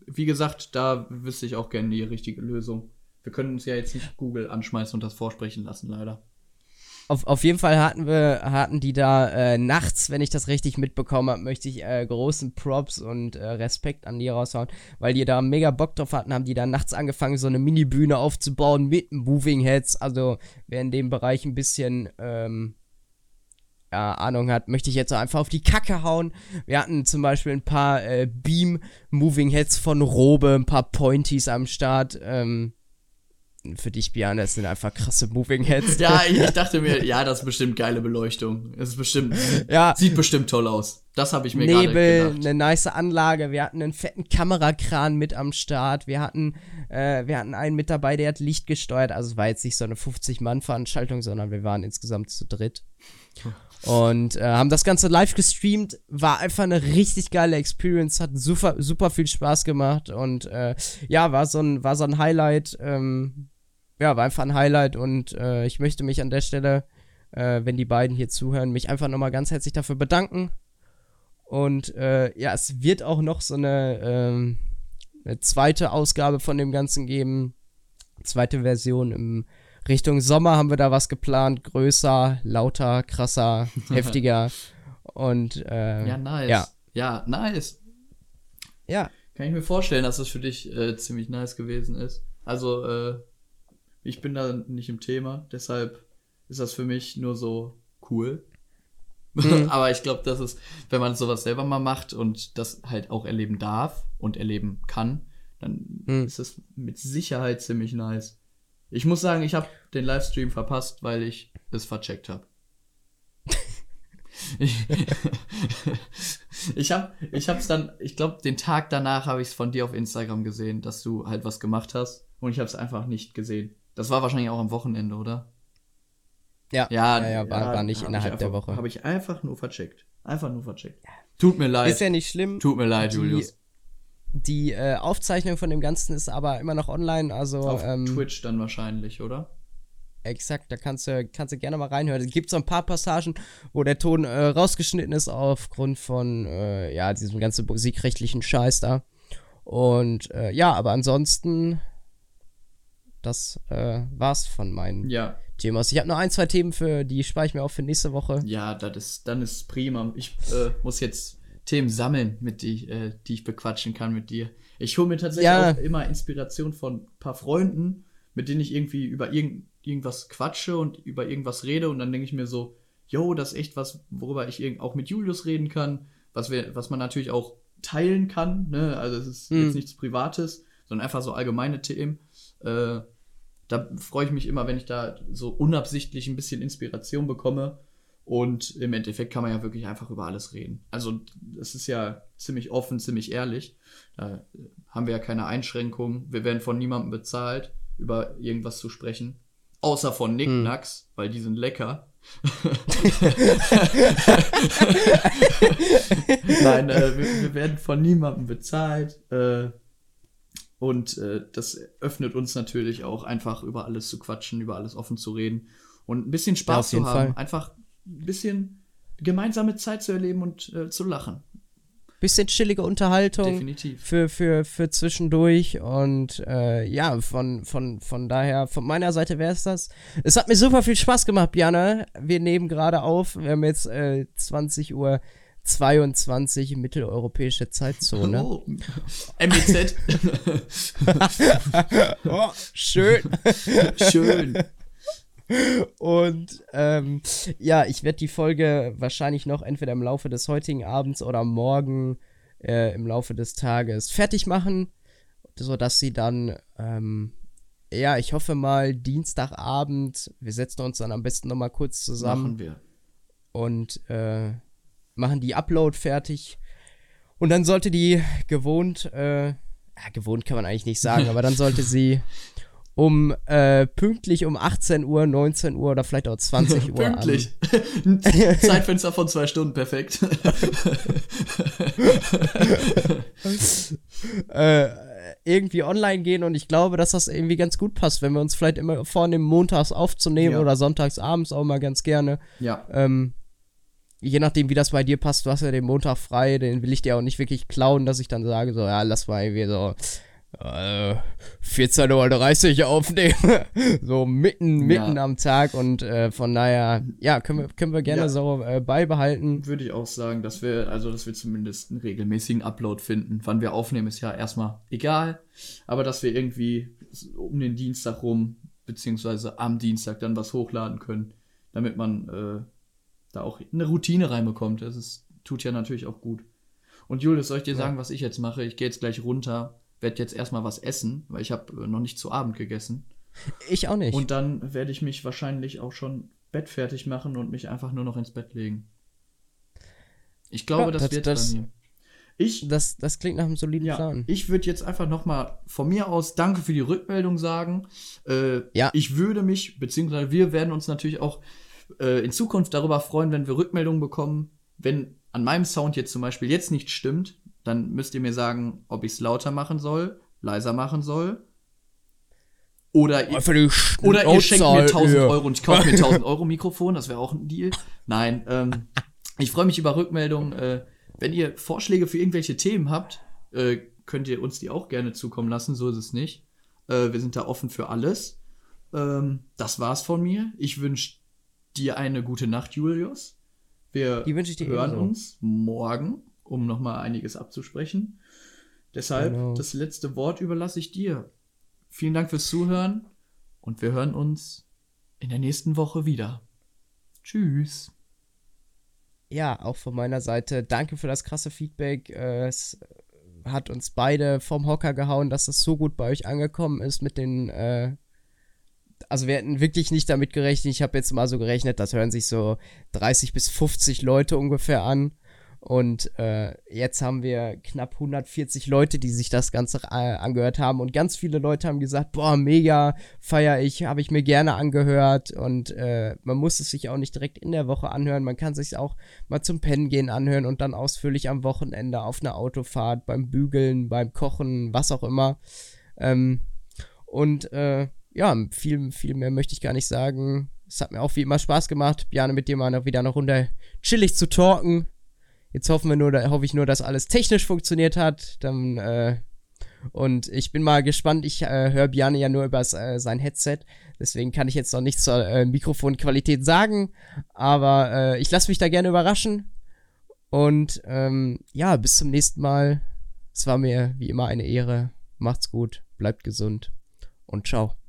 wie gesagt, da wüsste ich auch gerne die richtige Lösung. Wir können uns ja jetzt nicht Google anschmeißen und das vorsprechen lassen, leider. Auf, auf jeden Fall hatten wir, hatten die da äh, nachts, wenn ich das richtig mitbekommen habe, möchte ich äh, großen Props und äh, Respekt an die raushauen, weil die da mega Bock drauf hatten, haben die da nachts angefangen, so eine Mini-Bühne aufzubauen mit Moving Heads. Also wer in dem Bereich ein bisschen ähm, ja, Ahnung hat, möchte ich jetzt einfach auf die Kacke hauen. Wir hatten zum Beispiel ein paar äh, Beam-Moving Heads von Robe, ein paar Pointies am Start. Ähm, für dich, Björn, das sind einfach krasse Moving Heads. Ja, ich, dachte mir, ja, das ist bestimmt geile Beleuchtung. Es ist bestimmt, Ja, sieht bestimmt toll aus. Das habe ich mir gerade Nebel, gedacht. eine nice Anlage. Wir hatten einen fetten Kamerakran mit am Start. Wir hatten, äh, wir hatten einen mit dabei, der hat Licht gesteuert. Also es war jetzt nicht so eine 50-Mann-Veranstaltung, sondern wir waren insgesamt zu dritt. Und äh, haben das Ganze live gestreamt. War einfach eine richtig geile Experience. Hat super, super viel Spaß gemacht. Und äh, ja, war so ein, war so ein Highlight. Ähm, ja, war einfach ein Highlight. Und äh, ich möchte mich an der Stelle, äh, wenn die beiden hier zuhören, mich einfach nochmal ganz herzlich dafür bedanken. Und äh, ja, es wird auch noch so eine, ähm, eine zweite Ausgabe von dem Ganzen geben. Zweite Version im Richtung Sommer haben wir da was geplant. Größer, lauter, krasser, heftiger. Und äh, Ja, nice. Ja. ja, nice. ja, Kann ich mir vorstellen, dass das für dich äh, ziemlich nice gewesen ist. Also, äh, ich bin da nicht im Thema, deshalb ist das für mich nur so cool. Mhm. Aber ich glaube, dass es, wenn man sowas selber mal macht und das halt auch erleben darf und erleben kann, dann Mhm. ist es mit Sicherheit ziemlich nice. Ich muss sagen, ich habe den Livestream verpasst, weil ich es vercheckt habe. ich ich habe ich hab's dann, ich glaube, den Tag danach habe ich es von dir auf Instagram gesehen, dass du halt was gemacht hast und ich habe es einfach nicht gesehen. Das war wahrscheinlich auch am Wochenende, oder? ja, Ja, ja, ja, war, war nicht innerhalb der einfach- Woche. Habe ich einfach nur vercheckt. Einfach nur vercheckt. Tut mir leid. Ist ja nicht schlimm. Tut mir leid, Die- Julius. Die äh, Aufzeichnung von dem Ganzen ist aber immer noch online, also Auf ähm, Twitch dann wahrscheinlich, oder? Exakt, da kannst du, kannst du gerne mal reinhören. Es gibt so ein paar Passagen, wo der Ton äh, rausgeschnitten ist aufgrund von, äh, ja, diesem ganzen musikrechtlichen Scheiß da. Und äh, ja, aber ansonsten, das äh, war's von meinen Ja. Themen. Ich habe noch ein, zwei Themen für, die spare ich mir auch für nächste Woche. Ja, das ist, dann ist prima. Ich äh, muss jetzt Themen sammeln, mit die, äh, die ich bequatschen kann mit dir. Ich hole mir tatsächlich Ja. auch immer Inspiration von ein paar Freunden, mit denen ich irgendwie über irgend, irgendwas quatsche und über irgendwas rede und dann denke ich mir so, yo, das ist echt was, worüber ich irgend- auch mit Julius reden kann, was, wir, was man natürlich auch teilen kann, ne? Also es ist Mhm. jetzt nichts Privates, sondern einfach so allgemeine Themen. Äh, da freue ich mich immer, wenn ich da so unabsichtlich ein bisschen Inspiration bekomme. Und im Endeffekt kann man ja wirklich einfach über alles reden. Also es ist ja ziemlich offen, ziemlich ehrlich. Da äh, haben wir ja keine Einschränkungen. Wir werden von niemandem bezahlt, über irgendwas zu sprechen. Außer von Nicknacks, weil die sind lecker. Nein, äh, wir, wir werden von niemandem bezahlt. Äh, und äh, das öffnet uns natürlich auch einfach über alles zu quatschen, über alles offen zu reden und ein bisschen Ja, Spaß auf zu haben. Fall. Einfach ein bisschen gemeinsame Zeit zu erleben und äh, zu lachen. Bisschen chillige Unterhaltung. Definitiv. für, für, für zwischendurch und äh, ja, von, von, von daher, von meiner Seite wäre es das. Es hat mir super viel Spaß gemacht, Björn. Wir nehmen gerade auf, wir haben jetzt äh, 20 Uhr 22 mitteleuropäische Zeitzone. Oh. MBZ. oh, schön. Schön. Und ähm, ja, ich werde die Folge wahrscheinlich noch entweder im Laufe des heutigen Abends oder morgen äh, im Laufe des Tages fertig machen, sodass sie dann, ähm, ja, ich hoffe mal Dienstagabend, wir setzen uns dann am besten nochmal kurz zusammen. Machen wir. Und äh, machen die Upload fertig. Und dann sollte die gewohnt, äh, ja, gewohnt kann man eigentlich nicht sagen, aber dann sollte sie um äh, pünktlich um 18 Uhr, 19 Uhr oder vielleicht auch 20 Uhr. pünktlich. Zeitfenster von zwei Stunden, perfekt. äh, irgendwie online gehen und ich glaube, dass das irgendwie ganz gut passt, wenn wir uns vielleicht immer vornehmen, montags aufzunehmen Ja. oder sonntags abends auch mal ganz gerne. ja. Ähm, je nachdem, wie das bei dir passt, du hast ja den Montag frei, den will ich dir auch nicht wirklich klauen, dass ich dann sage, so, ja, lass mal irgendwie so äh, 14.30 Uhr aufnehmen. so mitten, mitten Ja. am Tag und äh, von daher, ja, können wir, können wir gerne Ja. so äh, beibehalten. Würde ich auch sagen, dass wir, also dass wir zumindest einen regelmäßigen Upload finden. Wann wir aufnehmen, ist ja erstmal egal. Aber dass wir irgendwie um den Dienstag rum, beziehungsweise am Dienstag dann was hochladen können, damit man äh, da auch eine Routine reinbekommt. Das ist, tut ja natürlich auch gut. Und Julius, soll ich dir Ja. sagen, was ich jetzt mache? Ich gehe jetzt gleich runter, werde jetzt erstmal was essen, weil ich habe äh, noch nicht zu Abend gegessen. Ich auch nicht. Und dann werde ich mich wahrscheinlich auch schon bettfertig machen und mich einfach nur noch ins Bett legen. Ich glaube, Ja, das, das- wird das- bei mir. Ich, das, das klingt nach einem soliden ja, Plan. ich würde jetzt einfach noch mal von mir aus Danke für die Rückmeldung sagen. Äh, Ja. Ich würde mich, beziehungsweise wir werden uns natürlich auch äh, in Zukunft darüber freuen, wenn wir Rückmeldungen bekommen. Wenn an meinem Sound jetzt zum Beispiel jetzt nicht stimmt, dann müsst ihr mir sagen, ob ich es lauter machen soll, leiser machen soll. Oder ihr, oder ihr schenkt mir 1000 Schnauze, Euro und ich kaufe mir 1000 Euro Mikrofon, das wäre auch ein Deal. Nein, ähm, ich freue mich über Rückmeldungen. Äh, wenn ihr Vorschläge für irgendwelche Themen habt, äh, könnt ihr uns die auch gerne zukommen lassen, so ist es nicht. Äh, wir sind da offen für alles. Ähm, das war's von mir. Ich wünsche dir eine gute Nacht, Julius. Wir hören ebenso. uns morgen, um nochmal einiges abzusprechen. Deshalb, Genau. das letzte Wort überlasse ich dir. Vielen Dank fürs Zuhören und wir hören uns in der nächsten Woche wieder. Tschüss. Ja, auch von meiner Seite danke für das krasse Feedback. Äh, Es hat uns beide vom Hocker gehauen, dass das so gut bei euch angekommen ist mit den. Äh, also wir hätten wirklich nicht damit gerechnet. Ich habe jetzt mal so gerechnet, das hören sich so 30 bis 50 Leute ungefähr an. Und äh, jetzt haben wir knapp 140 Leute, die sich das Ganze äh, angehört haben. Und ganz viele Leute haben gesagt, boah, mega, feier ich, habe ich mir gerne angehört. Und äh, man muss es sich auch nicht direkt in der Woche anhören. Man kann sich auch mal zum Pennen gehen anhören und dann ausführlich am Wochenende auf einer Autofahrt, beim Bügeln, beim Kochen, was auch immer. Ähm, und äh, ja, viel, viel mehr möchte ich gar nicht sagen. Es hat mir auch wie immer Spaß gemacht, Bjane mit dir mal noch wieder eine Runde chillig zu talken. Jetzt hoffen wir nur, da, hoffe ich nur, dass alles technisch funktioniert hat. Dann, äh, und ich bin mal gespannt. Ich äh, höre Bjane ja nur über äh, sein Headset. Deswegen kann ich jetzt noch nichts zur äh, Mikrofonqualität sagen. Aber äh, ich lasse mich da gerne überraschen. Und ähm, ja, bis zum nächsten Mal. Es war mir wie immer eine Ehre. Macht's gut, bleibt gesund und ciao.